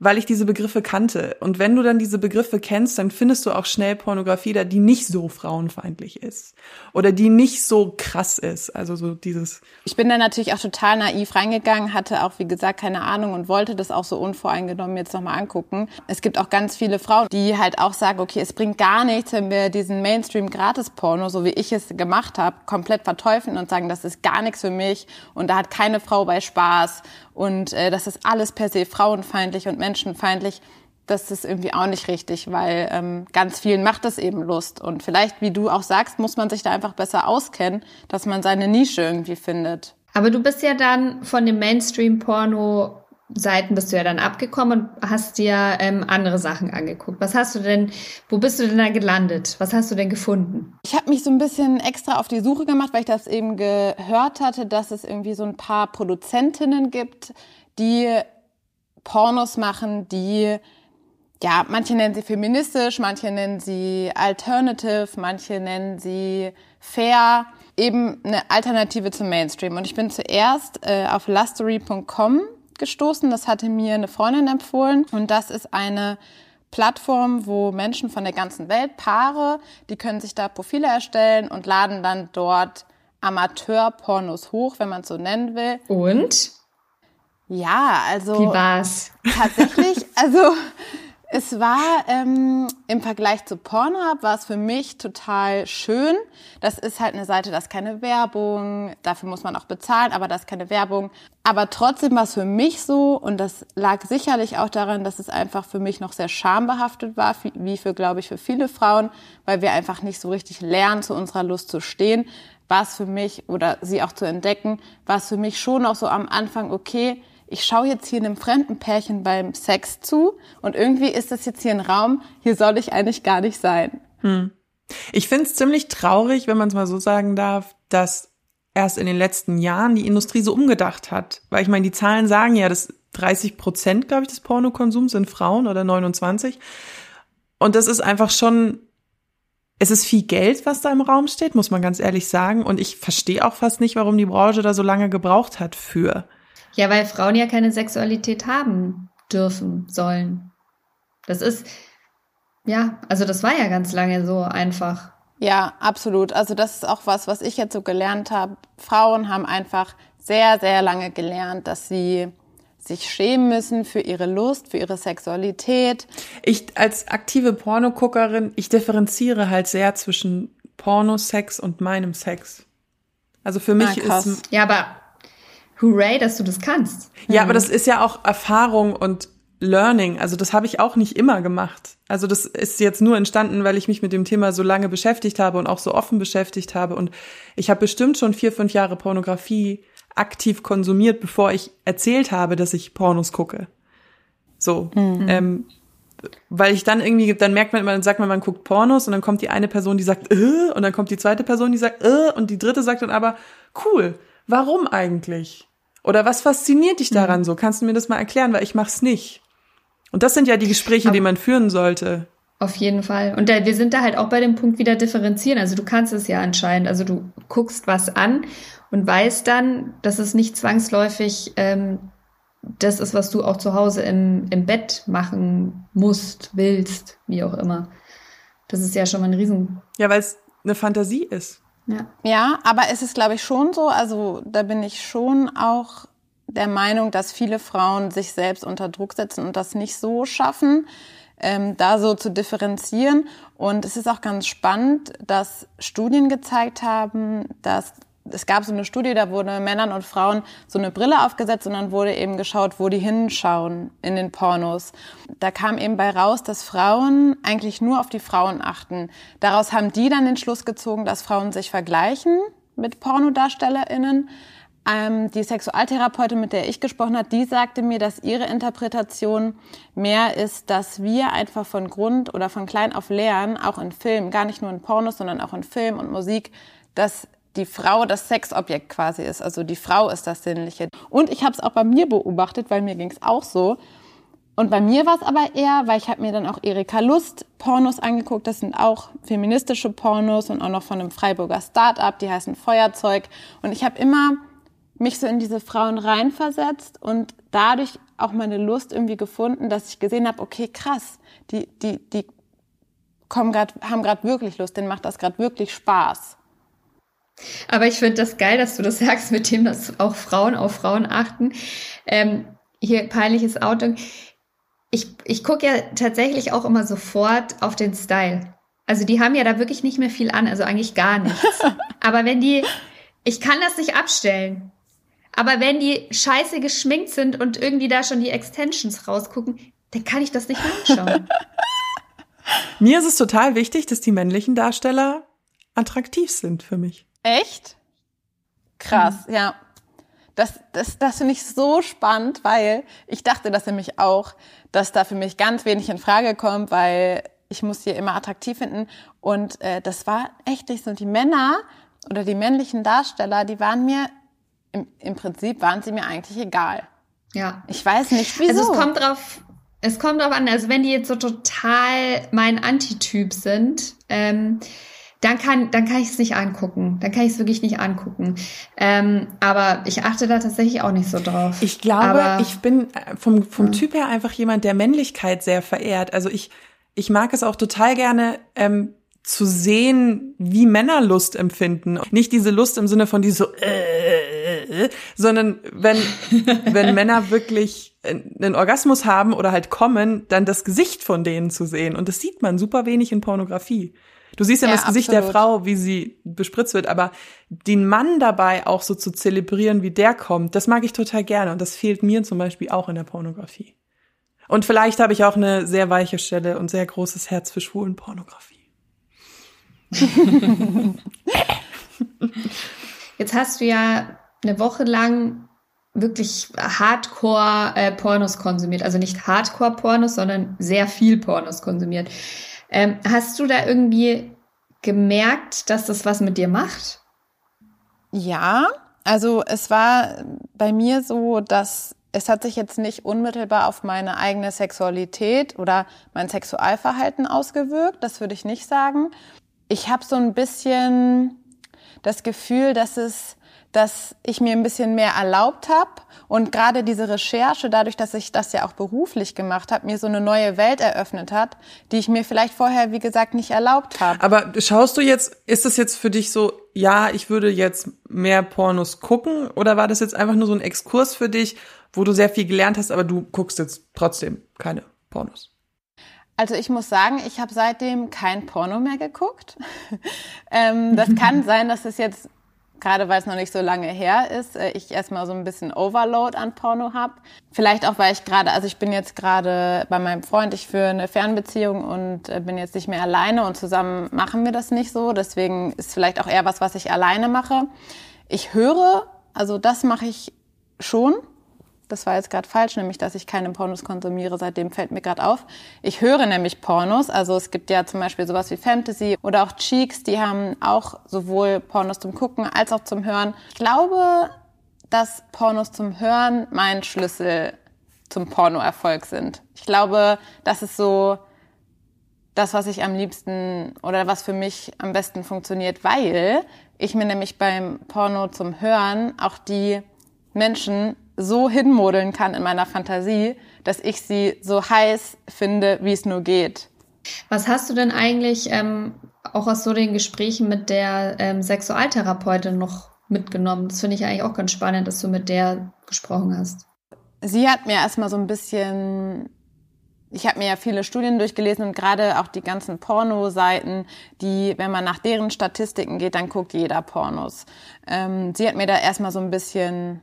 weil ich diese Begriffe kannte. Und wenn du dann diese Begriffe kennst, dann findest du auch schnell Pornografie da, die nicht so frauenfeindlich ist oder die nicht so krass ist. Also so dieses. Ich bin da natürlich auch total naiv reingegangen, hatte auch, wie gesagt, keine Ahnung und wollte das auch so unvoreingenommen jetzt nochmal angucken. Es gibt auch ganz viele Frauen, die halt auch sagen, okay, es bringt gar nichts, wenn wir diesen Mainstream-Gratis-Porno, so wie ich es gemacht habe, komplett verteufeln und sagen, das ist gar nichts für mich und da hat keine Frau bei Spaß und äh, das ist alles per se frauenfeindlich und menschenfeindlich, das ist irgendwie auch nicht richtig, weil ähm, ganz vielen macht es eben Lust. Und vielleicht, wie du auch sagst, muss man sich da einfach besser auskennen, dass man seine Nische irgendwie findet. Aber du bist ja dann von dem Mainstream-Porno Seiten bist du ja dann abgekommen und hast dir ähm, andere Sachen angeguckt. Was hast du denn, wo bist du denn da gelandet? Was hast du denn gefunden? Ich habe mich so ein bisschen extra auf die Suche gemacht, weil ich das eben gehört hatte, dass es irgendwie so ein paar Produzentinnen gibt, die Pornos machen, die ja, manche nennen sie feministisch, manche nennen sie alternative, manche nennen sie fair, eben eine Alternative zum Mainstream. Und ich bin zuerst äh, auf lustery.com gestoßen. Das hatte mir eine Freundin empfohlen. Und das ist eine Plattform, wo Menschen von der ganzen Welt, Paare, die können sich da Profile erstellen und laden dann dort Amateur-Pornos hoch, wenn man es so nennen will. Und? Ja, also. Wie war's? Tatsächlich, also es war ähm, im Vergleich zu Pornhub war es für mich total schön. Das ist halt eine Seite, das ist keine Werbung, dafür muss man auch bezahlen, aber das ist keine Werbung. Aber trotzdem war es für mich so und das lag sicherlich auch daran, dass es einfach für mich noch sehr schambehaftet war, wie für, glaube ich, für viele Frauen, weil wir einfach nicht so richtig lernen, zu unserer Lust zu stehen. War es für mich oder sie auch zu entdecken, war es für mich schon auch so am Anfang okay, ich schaue jetzt hier einem fremden Pärchen beim Sex zu und irgendwie ist das jetzt hier ein Raum, hier soll ich eigentlich gar nicht sein. Hm. Ich finde es ziemlich traurig, wenn man es mal so sagen darf, dass erst in den letzten Jahren die Industrie so umgedacht hat. Weil ich meine, die Zahlen sagen ja, dass 30 Prozent, glaube ich, des Pornokonsums sind Frauen oder 29. Und das ist einfach schon, es ist viel Geld, was da im Raum steht, muss man ganz ehrlich sagen. Und ich verstehe auch fast nicht, warum die Branche da so lange gebraucht hat für. Ja, weil Frauen ja keine Sexualität haben dürfen, sollen. Das ist, ja, also das war ja ganz lange so einfach. Ja, absolut. Also das ist auch was, was ich jetzt so gelernt habe. Frauen haben einfach sehr, sehr lange gelernt, dass sie sich schämen müssen für ihre Lust, für ihre Sexualität. Ich als aktive Pornoguckerin, ich differenziere halt sehr zwischen Pornosex und meinem Sex. Also für mich ah, ist ja, aber hooray, dass du das kannst. Ja, aber das ist ja auch Erfahrung und Learning. Also das habe ich auch nicht immer gemacht. Also das ist jetzt nur entstanden, weil ich mich mit dem Thema so lange beschäftigt habe und auch so offen beschäftigt habe. Und ich habe bestimmt schon vier, fünf Jahre Pornografie aktiv konsumiert, bevor ich erzählt habe, dass ich Pornos gucke. So. Mhm. Ähm, weil ich dann irgendwie, dann merkt man, man sagt man, man guckt Pornos und dann kommt die eine Person, die sagt, äh, und dann kommt die zweite Person, die sagt, äh, und die dritte sagt dann aber, cool, warum eigentlich? Oder was fasziniert dich daran mhm. so? Kannst du mir das mal erklären, weil ich mach's nicht. Und das sind ja die Gespräche, Aber die man führen sollte. Auf jeden Fall. Und da, wir sind da halt auch bei dem Punkt wieder differenzieren. Also du kannst es ja anscheinend. Also du guckst was an und weißt dann, dass es nicht zwangsläufig ähm, das ist, was du auch zu Hause im, im Bett machen musst, willst, wie auch immer. Das ist ja schon mal ein Riesen. Ja, weil es eine Fantasie ist. Ja. ja, aber es ist, glaube ich, schon so, also da bin ich schon auch der Meinung, dass viele Frauen sich selbst unter Druck setzen und das nicht so schaffen, ähm, da so zu differenzieren. Und es ist auch ganz spannend, dass Studien gezeigt haben, dass es gab so eine Studie, da wurde Männern und Frauen so eine Brille aufgesetzt und dann wurde eben geschaut, wo die hinschauen in den Pornos. Da kam eben bei raus, dass Frauen eigentlich nur auf die Frauen achten. Daraus haben die dann den Schluss gezogen, dass Frauen sich vergleichen mit PornodarstellerInnen. Ähm, die Sexualtherapeutin, mit der ich gesprochen habe, die sagte mir, dass ihre Interpretation mehr ist, dass wir einfach von Grund oder von klein auf lernen, auch in Filmen, gar nicht nur in Pornos, sondern auch in Film und Musik, dass die Frau das Sexobjekt quasi ist. Also die Frau ist das Sinnliche. Und ich habe es auch bei mir beobachtet, weil mir ging es auch so. Und bei mir war es aber eher, weil ich habe mir dann auch Erika Lust Pornos angeguckt. Das sind auch feministische Pornos und auch noch von einem Freiburger Start-up, die heißen Feuerzeug. Und ich habe immer mich so in diese Frauen reinversetzt und dadurch auch meine Lust irgendwie gefunden, dass ich gesehen habe, okay, krass, die, die, die kommen grad, haben gerade wirklich Lust, denen macht das gerade wirklich Spaß. Aber ich finde das geil, dass du das sagst, mit dem, dass auch Frauen auf Frauen achten. Ähm, hier peinliches Outing. Ich, ich gucke ja tatsächlich auch immer sofort auf den Style. Also die haben ja da wirklich nicht mehr viel an, also eigentlich gar nichts. Aber wenn die, ich kann das nicht abstellen. Aber wenn die scheiße geschminkt sind und irgendwie da schon die Extensions rausgucken, dann kann ich das nicht mehr anschauen. Mir ist es total wichtig, dass die männlichen Darsteller attraktiv sind für mich. Echt? Krass, mhm. ja. Das, das, das finde ich so spannend, weil ich dachte das nämlich auch, dass da für mich ganz wenig in Frage kommt, weil ich muss sie immer attraktiv finden. Und äh, das war echt nicht so. Die Männer oder die männlichen Darsteller, die waren mir, im, im Prinzip waren sie mir eigentlich egal. Ja. Ich weiß nicht, wieso. Also es kommt drauf, es kommt drauf an, also wenn die jetzt so total mein Antityp sind, ähm, dann kann, dann kann ich es nicht angucken. Dann kann ich es wirklich nicht angucken. Ähm, aber ich achte da tatsächlich auch nicht so drauf. Ich glaube, aber, ich bin äh, vom, vom ja. Typ her einfach jemand, der Männlichkeit sehr verehrt. Also ich, ich mag es auch total gerne, ähm, zu sehen, wie Männer Lust empfinden. Nicht diese Lust im Sinne von die so, äh, äh, sondern wenn, wenn Männer wirklich einen Orgasmus haben oder halt kommen, dann das Gesicht von denen zu sehen. Und das sieht man super wenig in Pornografie. Du siehst ja, ja das Gesicht der Frau, wie sie bespritzt wird, aber den Mann dabei auch so zu zelebrieren, wie der kommt, das mag ich total gerne und das fehlt mir zum Beispiel auch in der Pornografie. Und vielleicht habe ich auch eine sehr weiche Stelle und sehr großes Herz für schwulen Pornografie. Jetzt hast du ja eine Woche lang wirklich Hardcore-Pornos äh, konsumiert. Also nicht Hardcore-Pornos, sondern sehr viel Pornos konsumiert. Ähm, hast du da irgendwie gemerkt, dass das was mit dir macht? Ja, also es war bei mir so, dass es hat sich jetzt nicht unmittelbar auf meine eigene Sexualität oder mein Sexualverhalten ausgewirkt, das würde ich nicht sagen. Ich habe so ein bisschen das Gefühl, dass es dass ich mir ein bisschen mehr erlaubt habe und gerade diese Recherche, dadurch, dass ich das ja auch beruflich gemacht habe, mir so eine neue Welt eröffnet hat, die ich mir vielleicht vorher, wie gesagt, nicht erlaubt habe. Aber schaust du jetzt, ist es jetzt für dich so, ja, ich würde jetzt mehr Pornos gucken oder war das jetzt einfach nur so ein Exkurs für dich, wo du sehr viel gelernt hast, aber du guckst jetzt trotzdem keine Pornos? Also ich muss sagen, ich habe seitdem kein Porno mehr geguckt. ähm, das kann sein, dass es jetzt gerade weil es noch nicht so lange her ist, äh, ich erstmal so ein bisschen Overload an Porno habe. Vielleicht auch, weil ich gerade, also ich bin jetzt gerade bei meinem Freund, ich führe eine Fernbeziehung und äh, bin jetzt nicht mehr alleine und zusammen machen wir das nicht so. Deswegen ist vielleicht auch eher was, was ich alleine mache. Ich höre, also das mache ich schon das war jetzt gerade falsch, nämlich dass ich keine Pornos konsumiere, seitdem fällt mir gerade auf. Ich höre nämlich Pornos, also es gibt ja zum Beispiel sowas wie Fantasy oder auch Cheeks, die haben auch sowohl Pornos zum Gucken als auch zum Hören. Ich glaube, dass Pornos zum Hören mein Schlüssel zum Pornoerfolg sind. Ich glaube, das ist so das, was ich am liebsten oder was für mich am besten funktioniert, weil ich mir nämlich beim Porno zum Hören auch die Menschen so hinmodeln kann in meiner Fantasie, dass ich sie so heiß finde, wie es nur geht. Was hast du denn eigentlich ähm, auch aus so den Gesprächen mit der ähm, Sexualtherapeutin noch mitgenommen? Das finde ich eigentlich auch ganz spannend, dass du mit der gesprochen hast. Sie hat mir erstmal so ein bisschen ich habe mir ja viele Studien durchgelesen und gerade auch die ganzen Porno-Seiten, die, wenn man nach deren Statistiken geht, dann guckt jeder Pornos. Ähm, sie hat mir da erstmal so ein bisschen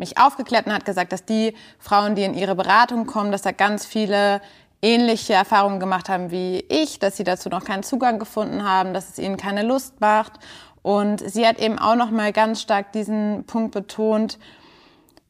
mich aufgeklärt und hat gesagt, dass die Frauen, die in ihre Beratung kommen, dass da ganz viele ähnliche Erfahrungen gemacht haben wie ich, dass sie dazu noch keinen Zugang gefunden haben, dass es ihnen keine Lust macht. Und sie hat eben auch noch mal ganz stark diesen Punkt betont,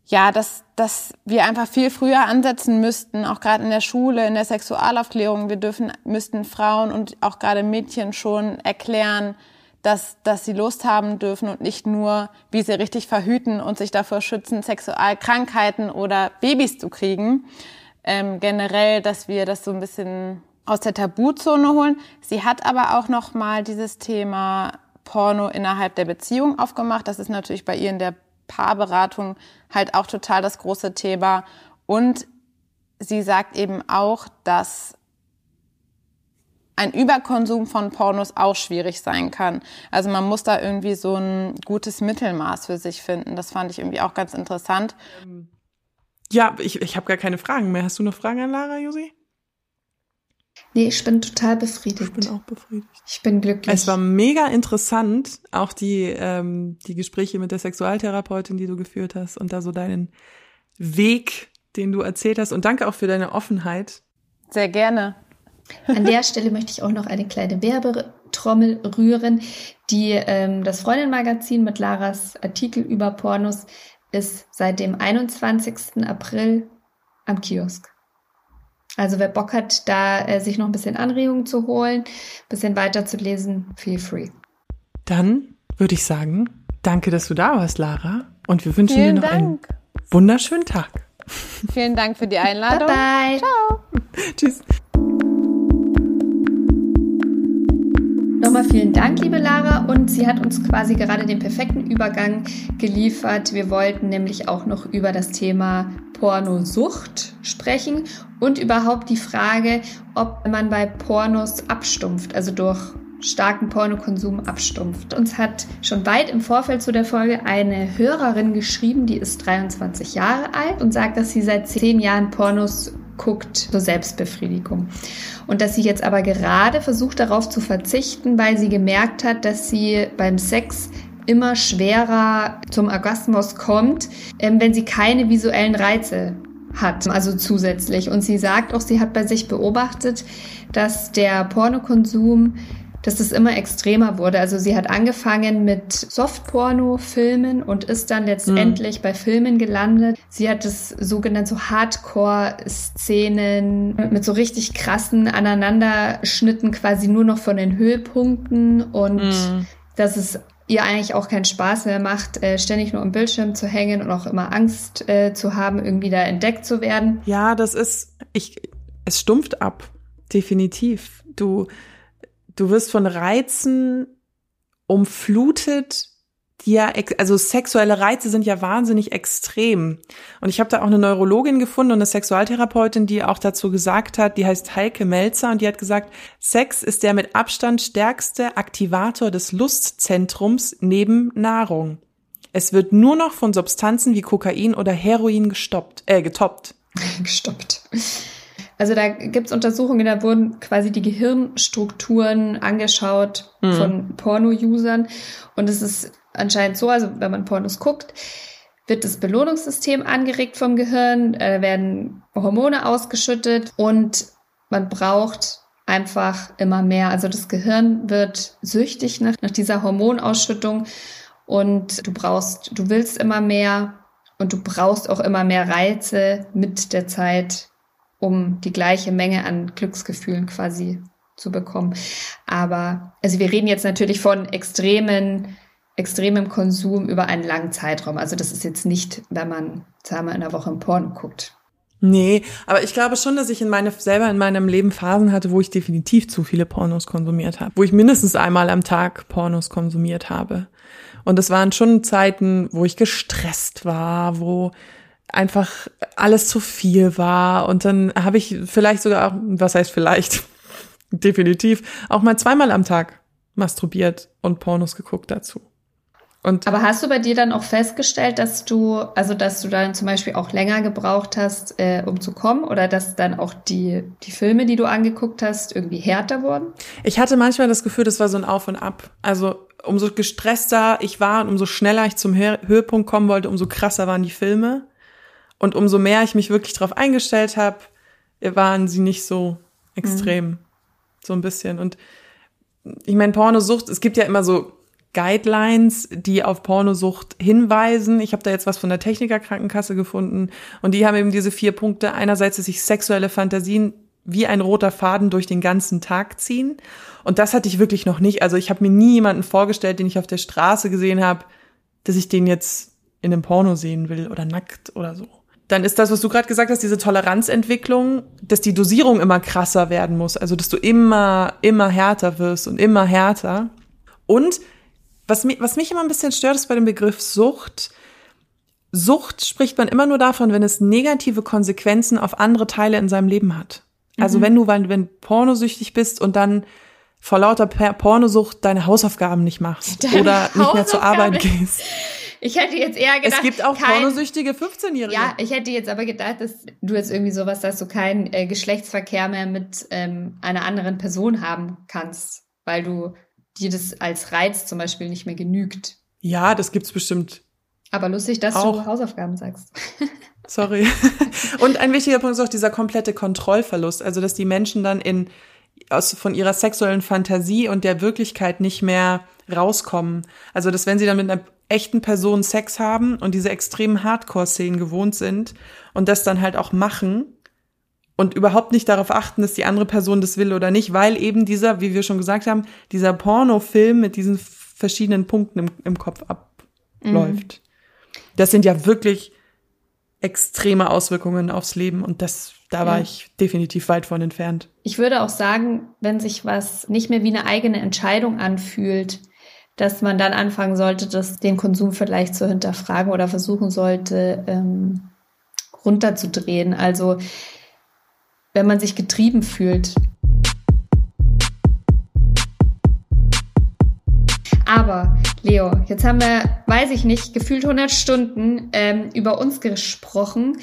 ja, dass, dass wir einfach viel früher ansetzen müssten, auch gerade in der Schule, in der Sexualaufklärung. Wir dürfen, müssten Frauen und auch gerade Mädchen schon erklären, dass, dass sie Lust haben dürfen und nicht nur, wie sie richtig verhüten und sich davor schützen, Sexualkrankheiten oder Babys zu kriegen. Ähm, generell, dass wir das so ein bisschen aus der Tabuzone holen. Sie hat aber auch noch mal dieses Thema Porno innerhalb der Beziehung aufgemacht. Das ist natürlich bei ihr in der Paarberatung halt auch total das große Thema. Und sie sagt eben auch, dass ein Überkonsum von Pornos auch schwierig sein kann. Also man muss da irgendwie so ein gutes Mittelmaß für sich finden. Das fand ich irgendwie auch ganz interessant. Ja, ich, ich habe gar keine Fragen mehr. Hast du eine Frage an Lara, Josi? Nee, ich bin total befriedigt. Ich bin auch befriedigt. Ich bin glücklich. Es war mega interessant, auch die, ähm, die Gespräche mit der Sexualtherapeutin, die du geführt hast und da so deinen Weg, den du erzählt hast. Und danke auch für deine Offenheit. Sehr gerne. An der Stelle möchte ich auch noch eine kleine Werbetrommel rühren. Die, ähm, das Freundin-Magazin mit Laras Artikel über Pornos ist seit dem 21. April am Kiosk. Also wer Bock hat, da äh, sich noch ein bisschen Anregungen zu holen, ein bisschen weiterzulesen, feel free. Dann würde ich sagen, danke, dass du da warst, Lara. Und wir wünschen Vielen dir noch Dank. einen wunderschönen Tag. Vielen Dank für die Einladung. Bye bye. Ciao. Tschüss. Nochmal vielen Dank, liebe Lara. Und sie hat uns quasi gerade den perfekten Übergang geliefert. Wir wollten nämlich auch noch über das Thema Pornosucht sprechen und überhaupt die Frage, ob man bei Pornos abstumpft, also durch starken Pornokonsum abstumpft. Uns hat schon weit im Vorfeld zu der Folge eine Hörerin geschrieben, die ist 23 Jahre alt und sagt, dass sie seit zehn Jahren Pornos guckt zur Selbstbefriedigung. Und dass sie jetzt aber gerade versucht darauf zu verzichten, weil sie gemerkt hat, dass sie beim Sex immer schwerer zum Orgasmus kommt, ähm, wenn sie keine visuellen Reize hat, also zusätzlich. Und sie sagt auch, sie hat bei sich beobachtet, dass der Pornokonsum dass es immer extremer wurde. Also sie hat angefangen mit Softporno-Filmen und ist dann letztendlich mhm. bei Filmen gelandet. Sie hat das sogenannte so Hardcore-Szenen mit so richtig krassen Aneinanderschnitten quasi nur noch von den Höhepunkten und mhm. dass es ihr eigentlich auch keinen Spaß mehr macht, äh, ständig nur am Bildschirm zu hängen und auch immer Angst äh, zu haben, irgendwie da entdeckt zu werden. Ja, das ist, ich, es stumpft ab. Definitiv. Du, du wirst von Reizen umflutet, die ja, also sexuelle Reize sind ja wahnsinnig extrem. Und ich habe da auch eine Neurologin gefunden und eine Sexualtherapeutin, die auch dazu gesagt hat, die heißt Heike Melzer und die hat gesagt, Sex ist der mit Abstand stärkste Aktivator des Lustzentrums neben Nahrung. Es wird nur noch von Substanzen wie Kokain oder Heroin gestoppt, äh, getoppt. gestoppt. Also da gibt's Untersuchungen, da wurden quasi die Gehirnstrukturen angeschaut mhm. von Porno-Usern. Und es ist anscheinend so, also wenn man Pornos guckt, wird das Belohnungssystem angeregt vom Gehirn, äh, werden Hormone ausgeschüttet und man braucht einfach immer mehr. Also das Gehirn wird süchtig nach, nach dieser Hormonausschüttung und du brauchst, du willst immer mehr und du brauchst auch immer mehr Reize mit der Zeit, um die gleiche Menge an Glücksgefühlen quasi zu bekommen. Aber, also wir reden jetzt natürlich von extremen, extremem Konsum über einen langen Zeitraum. Also das ist jetzt nicht, wenn man zweimal in der Woche im Porno guckt. Nee, aber ich glaube schon, dass ich in meine, selber in meinem Leben Phasen hatte, wo ich definitiv zu viele Pornos konsumiert habe. Wo ich mindestens einmal am Tag Pornos konsumiert habe. Und es waren schon Zeiten, wo ich gestresst war, wo einfach alles zu viel war. Und dann habe ich vielleicht sogar auch, was heißt vielleicht, definitiv, auch mal zweimal am Tag masturbiert und Pornos geguckt dazu. Und Aber hast du bei dir dann auch festgestellt, dass du, also dass du dann zum Beispiel auch länger gebraucht hast, äh, um zu kommen, oder dass dann auch die, die Filme, die du angeguckt hast, irgendwie härter wurden? Ich hatte manchmal das Gefühl, das war so ein Auf und Ab. Also umso gestresster ich war und umso schneller ich zum Höhepunkt kommen wollte, umso krasser waren die Filme. Und umso mehr ich mich wirklich darauf eingestellt habe, waren sie nicht so extrem. Mhm. So ein bisschen. Und ich meine, Pornosucht, es gibt ja immer so Guidelines, die auf Pornosucht hinweisen. Ich habe da jetzt was von der Technikerkrankenkasse gefunden und die haben eben diese vier Punkte. Einerseits, dass sich sexuelle Fantasien wie ein roter Faden durch den ganzen Tag ziehen. Und das hatte ich wirklich noch nicht. Also ich habe mir nie jemanden vorgestellt, den ich auf der Straße gesehen habe, dass ich den jetzt in einem Porno sehen will oder nackt oder so dann ist das, was du gerade gesagt hast, diese Toleranzentwicklung, dass die Dosierung immer krasser werden muss, also dass du immer, immer härter wirst und immer härter. Und was mich, was mich immer ein bisschen stört, ist bei dem Begriff Sucht, Sucht spricht man immer nur davon, wenn es negative Konsequenzen auf andere Teile in seinem Leben hat. Also mhm. wenn du, wenn, wenn pornosüchtig bist und dann vor lauter Pornosucht deine Hausaufgaben nicht machst deine oder nicht mehr zur Arbeit gehst. Ich hätte jetzt eher gedacht. Es gibt auch kein, pornosüchtige 15-Jährige. Ja, ich hätte jetzt aber gedacht, dass du jetzt irgendwie sowas, dass du keinen äh, Geschlechtsverkehr mehr mit ähm, einer anderen Person haben kannst, weil du dir das als Reiz zum Beispiel nicht mehr genügt. Ja, das gibt's bestimmt. Aber lustig, dass auch. du Hausaufgaben sagst. Sorry. Und ein wichtiger Punkt ist auch dieser komplette Kontrollverlust. Also, dass die Menschen dann in aus, von ihrer sexuellen Fantasie und der Wirklichkeit nicht mehr rauskommen. Also, dass wenn sie dann mit einer echten Person Sex haben und diese extremen Hardcore-Szenen gewohnt sind und das dann halt auch machen und überhaupt nicht darauf achten, dass die andere Person das will oder nicht, weil eben dieser, wie wir schon gesagt haben, dieser Pornofilm mit diesen verschiedenen Punkten im, im Kopf abläuft. Mhm. Das sind ja wirklich extreme Auswirkungen aufs Leben und das, da war ja. ich definitiv weit von entfernt. Ich würde auch sagen, wenn sich was nicht mehr wie eine eigene Entscheidung anfühlt, dass man dann anfangen sollte, das, den Konsum vielleicht zu hinterfragen oder versuchen sollte, ähm, runterzudrehen. Also wenn man sich getrieben fühlt. Aber Leo, jetzt haben wir, weiß ich nicht, gefühlt 100 Stunden ähm, über uns gesprochen.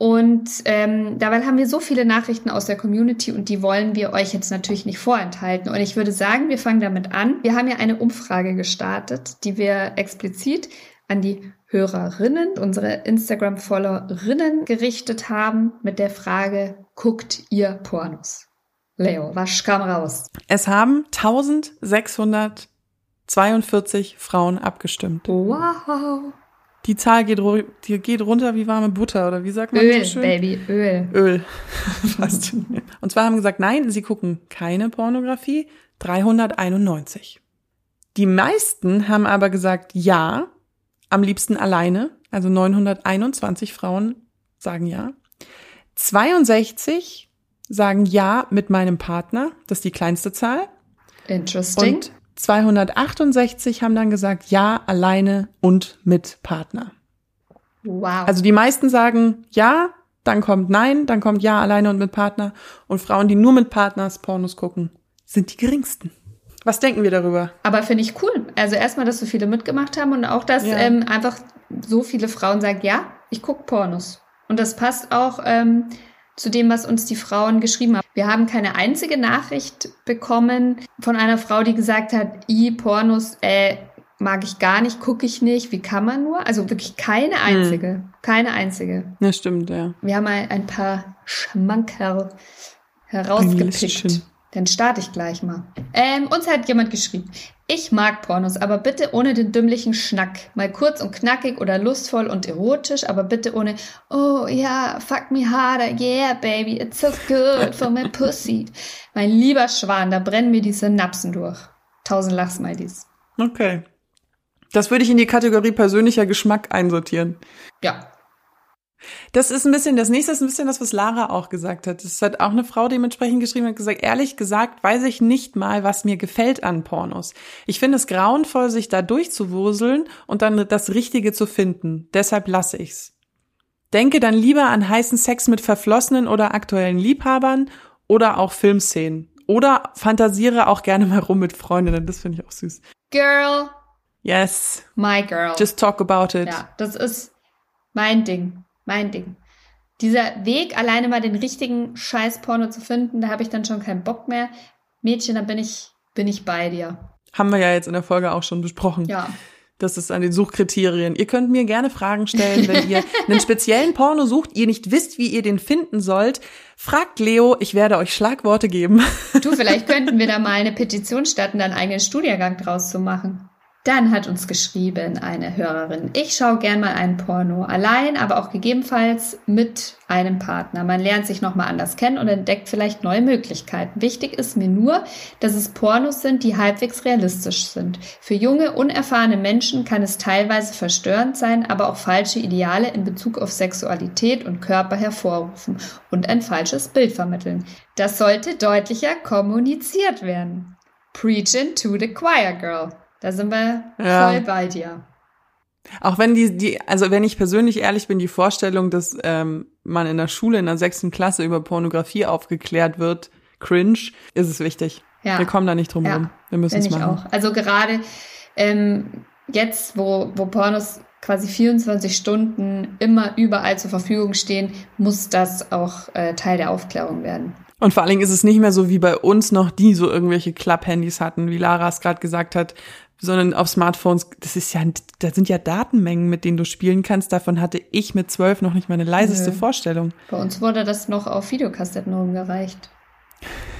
Und ähm, dabei haben wir so viele Nachrichten aus der Community und die wollen wir euch jetzt natürlich nicht vorenthalten. Und ich würde sagen, wir fangen damit an. Wir haben ja eine Umfrage gestartet, die wir explizit an die Hörerinnen, unsere Instagram-Followerinnen gerichtet haben mit der Frage, guckt ihr Pornos? Leo, was kam raus? Es haben 1642 Frauen abgestimmt. Wow. Die Zahl geht, die geht runter wie warme Butter, oder wie sagt man Öl, so schön? Baby, Öl. Öl. Fast. Und zwar haben gesagt, nein, sie gucken keine Pornografie. 391. Die meisten haben aber gesagt, ja, am liebsten alleine. Also 921 Frauen sagen ja. 62 sagen ja mit meinem Partner. Das ist die kleinste Zahl. Interesting. Und 268 haben dann gesagt, ja, alleine und mit Partner. Wow. Also die meisten sagen ja, dann kommt nein, dann kommt ja, alleine und mit Partner. Und Frauen, die nur mit Partners Pornos gucken, sind die geringsten. Was denken wir darüber? Aber finde ich cool. Also erstmal, dass so viele mitgemacht haben und auch, dass ja. ähm, einfach so viele Frauen sagen, ja, ich gucke Pornos. Und das passt auch ähm, zu dem, was uns die Frauen geschrieben haben. Wir haben keine einzige Nachricht bekommen von einer Frau, die gesagt hat, i Pornos, äh, mag ich gar nicht, gucke ich nicht, wie kann man nur? Also wirklich keine hm. einzige, hm. keine einzige. Das stimmt, ja. Wir haben ein, ein paar Schmankerl herausgepickt. Dann starte ich gleich mal. Ähm, uns hat jemand geschrieben. Ich mag Pornos, aber bitte ohne den dümmlichen Schnack. Mal kurz und knackig oder lustvoll und erotisch, aber bitte ohne, oh ja, fuck me harder, yeah, baby, it's so good for my pussy. Mein lieber Schwan, da brennen mir die Synapsen durch. Tausend Lachsmilies. Okay. Das würde ich in die Kategorie persönlicher Geschmack einsortieren. Ja, das ist ein bisschen, das nächste ist ein bisschen das, was Lara auch gesagt hat. Das hat auch eine Frau dementsprechend geschrieben und gesagt, ehrlich gesagt, weiß ich nicht mal, was mir gefällt an Pornos. Ich finde es grauenvoll, sich da durchzuwurseln und dann das Richtige zu finden. Deshalb lasse ich's. Denke dann lieber an heißen Sex mit verflossenen oder aktuellen Liebhabern oder auch Filmszenen. Oder fantasiere auch gerne mal rum mit Freundinnen. Das finde ich auch süß. Girl. Yes. My girl. Just talk about it. Ja, das ist mein Ding mein Ding. Dieser Weg, alleine mal den richtigen Scheiß-Porno zu finden, da habe ich dann schon keinen Bock mehr. Mädchen, da bin ich, bin ich bei dir. Haben wir ja jetzt in der Folge auch schon besprochen. Ja. Das ist an den Suchkriterien. Ihr könnt mir gerne Fragen stellen, wenn ihr einen speziellen Porno sucht, ihr nicht wisst, wie ihr den finden sollt. Fragt Leo, ich werde euch Schlagworte geben. Du, vielleicht könnten wir da mal eine Petition starten, einen eigenen Studiengang draus zu machen. Dann hat uns geschrieben eine Hörerin, ich schaue gern mal einen Porno, allein, aber auch gegebenenfalls mit einem Partner. Man lernt sich nochmal anders kennen und entdeckt vielleicht neue Möglichkeiten. Wichtig ist mir nur, dass es Pornos sind, die halbwegs realistisch sind. Für junge, unerfahrene Menschen kann es teilweise verstörend sein, aber auch falsche Ideale in Bezug auf Sexualität und Körper hervorrufen und ein falsches Bild vermitteln. Das sollte deutlicher kommuniziert werden. Preaching to the choir girl. Da sind wir ja. voll bei dir. Auch wenn die, die, also wenn ich persönlich ehrlich bin, die Vorstellung, dass ähm, man in der Schule in der sechsten Klasse über Pornografie aufgeklärt wird, cringe, ist es wichtig. Ja. Wir kommen da nicht drum ja. rum. Wir müssen es machen. Auch. Also gerade ähm, jetzt, wo, wo Pornos quasi 24 Stunden immer überall zur Verfügung stehen, muss das auch äh, Teil der Aufklärung werden. Und vor allen Dingen ist es nicht mehr so wie bei uns noch, die so irgendwelche Klapp-Handys hatten, wie Lara es gerade gesagt hat, sondern auf Smartphones, das ist ja, da sind ja Datenmengen, mit denen du spielen kannst. Davon hatte ich mit zwölf noch nicht meine leiseste Nö. Vorstellung. Bei uns wurde das noch auf Videokassetten rumgereicht.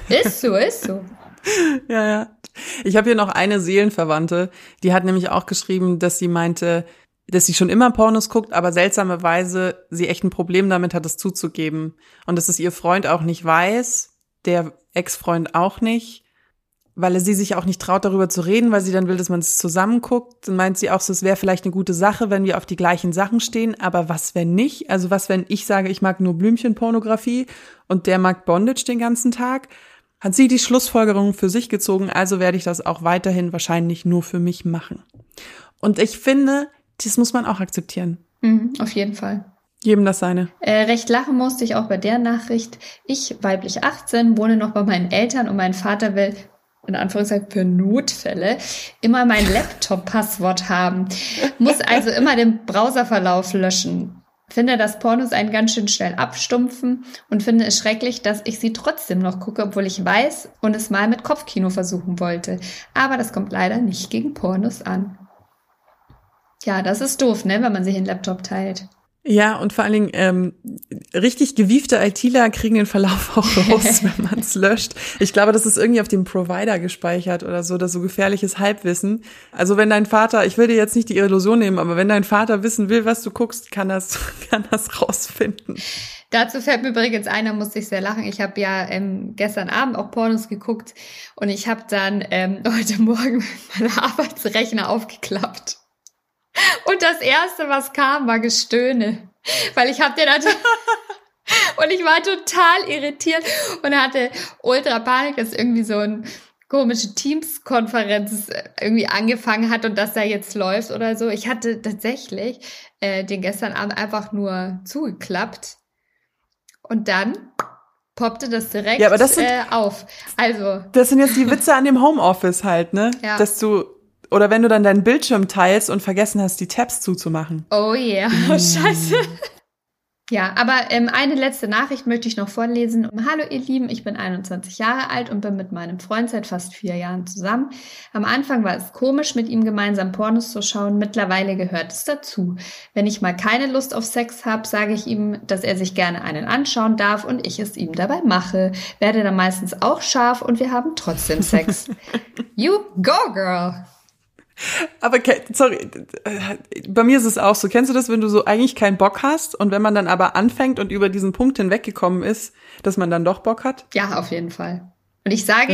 Ist so, ist so. ja, ja. Ich habe hier noch eine Seelenverwandte, die hat nämlich auch geschrieben, dass sie meinte, dass sie schon immer Pornos guckt, aber seltsamerweise sie echt ein Problem damit hat, es zuzugeben. Und dass es ihr Freund auch nicht weiß, der Ex-Freund auch nicht, weil er sie sich auch nicht traut, darüber zu reden, weil sie dann will, dass man es zusammen guckt. Dann meint sie auch so, es wäre vielleicht eine gute Sache, wenn wir auf die gleichen Sachen stehen, aber was, wenn nicht? Also was, wenn ich sage, ich mag nur Blümchenpornografie und der mag Bondage den ganzen Tag? Hat sie die Schlussfolgerung für sich gezogen, also werde ich das auch weiterhin wahrscheinlich nur für mich machen. Und ich finde, das muss man auch akzeptieren. Mhm, auf jeden Fall. Jedem das seine. Äh, recht lachen musste ich auch bei der Nachricht. Ich, weiblich 18, wohne noch bei meinen Eltern und mein Vater will, in Anführungszeichen für Notfälle, immer mein Laptop-Passwort haben. Muss also immer den Browserverlauf löschen. Finde, dass Pornos einen ganz schön schnell abstumpfen und finde es schrecklich, dass ich sie trotzdem noch gucke, obwohl ich weiß und es mal mit Kopfkino versuchen wollte. Aber das kommt leider nicht gegen Pornos an. Ja, das ist doof, ne, wenn man sich einen Laptop teilt. Ja, und vor allen Dingen ähm, richtig gewiefte ITler kriegen den Verlauf auch raus, wenn man es löscht. Ich glaube, das ist irgendwie auf dem Provider gespeichert oder so, das so gefährliches Halbwissen. Also wenn dein Vater, ich will dir jetzt nicht die Illusion nehmen, aber wenn dein Vater wissen will, was du guckst, kann das, kann das rausfinden. Dazu fällt mir übrigens einer, musste ich sehr lachen. Ich habe ja ähm, gestern Abend auch Pornos geguckt und ich habe dann ähm, heute Morgen meinen Arbeitsrechner aufgeklappt. Und das erste, was kam, war Gestöhne. Weil ich hab dir dann und ich war total irritiert und hatte ultra Panik, dass irgendwie so ein komische Teams-Konferenz irgendwie angefangen hat und dass da jetzt läuft oder so. Ich hatte tatsächlich äh, den gestern Abend einfach nur zugeklappt und dann poppte das direkt ja, aber das sind, äh, auf. Also das sind jetzt die Witze an dem Homeoffice halt, ne? Ja. Dass du oder wenn du dann deinen Bildschirm teilst und vergessen hast, die Tabs zuzumachen. Oh yeah, oh, scheiße. Ja, aber ähm, eine letzte Nachricht möchte ich noch vorlesen. Hallo ihr Lieben, ich bin 21 Jahre alt und bin mit meinem Freund seit fast vier Jahren zusammen. Am Anfang war es komisch, mit ihm gemeinsam Pornos zu schauen. Mittlerweile gehört es dazu. Wenn ich mal keine Lust auf Sex habe, sage ich ihm, dass er sich gerne einen anschauen darf und ich es ihm dabei mache. Werde dann meistens auch scharf und wir haben trotzdem Sex. you go, girl! Aber sorry, bei mir ist es auch so. Kennst du das, wenn du so eigentlich keinen Bock hast und wenn man dann aber anfängt und über diesen Punkt hinweggekommen ist, dass man dann doch Bock hat? Ja, auf jeden Fall. Und ich sage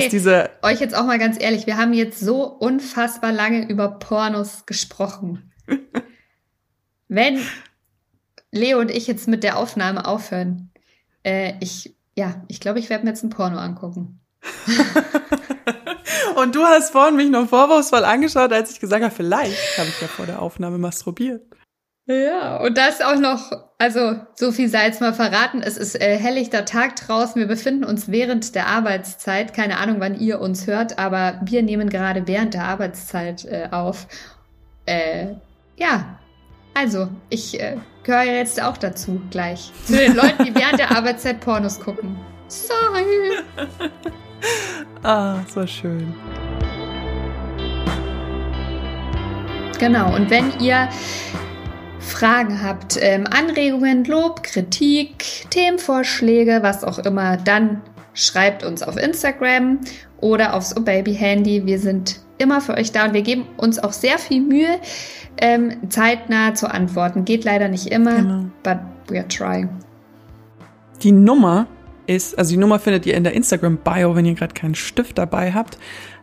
euch jetzt auch mal ganz ehrlich, wir haben jetzt so unfassbar lange über Pornos gesprochen. wenn Leo und ich jetzt mit der Aufnahme aufhören, äh, ich, ja, ich glaube, ich werde mir jetzt ein Porno angucken. Und du hast vorhin mich noch vorwurfsvoll angeschaut, als ich gesagt habe, vielleicht habe ich ja vor der Aufnahme masturbiert. Ja, und das auch noch, also so viel sei jetzt mal verraten, es ist äh, helllichter Tag draußen, wir befinden uns während der Arbeitszeit, keine Ahnung, wann ihr uns hört, aber wir nehmen gerade während der Arbeitszeit äh, auf. Äh, ja, also, ich äh, gehöre jetzt auch dazu gleich. Zu den Leuten, die während der Arbeitszeit Pornos gucken. Sorry. ah, so schön. Genau, und wenn ihr Fragen habt, ähm, Anregungen, Lob, Kritik, Themenvorschläge, was auch immer, dann schreibt uns auf Instagram oder aufs oh Baby Handy. Wir sind immer für euch da und wir geben uns auch sehr viel Mühe, ähm, zeitnah zu antworten. Geht leider nicht immer, genau. but we are trying. Die Nummer ist, also die Nummer findet ihr in der Instagram-Bio, wenn ihr gerade keinen Stift dabei habt.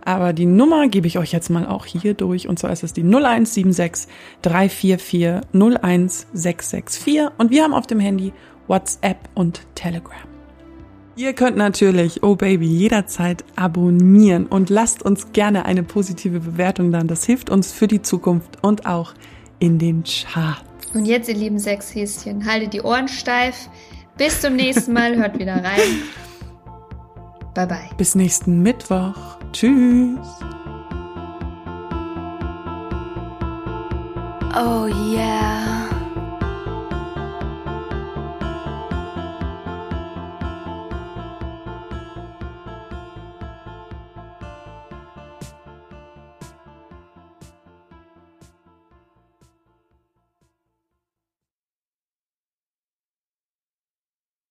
Aber die Nummer gebe ich euch jetzt mal auch hier durch. Und zwar ist es die 0176 344 01664. Und wir haben auf dem Handy WhatsApp und Telegram. Ihr könnt natürlich, oh Baby, jederzeit abonnieren und lasst uns gerne eine positive Bewertung dann. Das hilft uns für die Zukunft und auch in den Charts. Und jetzt, ihr lieben Sexhäschen, haltet die Ohren steif. Bis zum nächsten Mal, hört wieder rein. Bye bye. Bis nächsten Mittwoch. Tschüss. Oh yeah.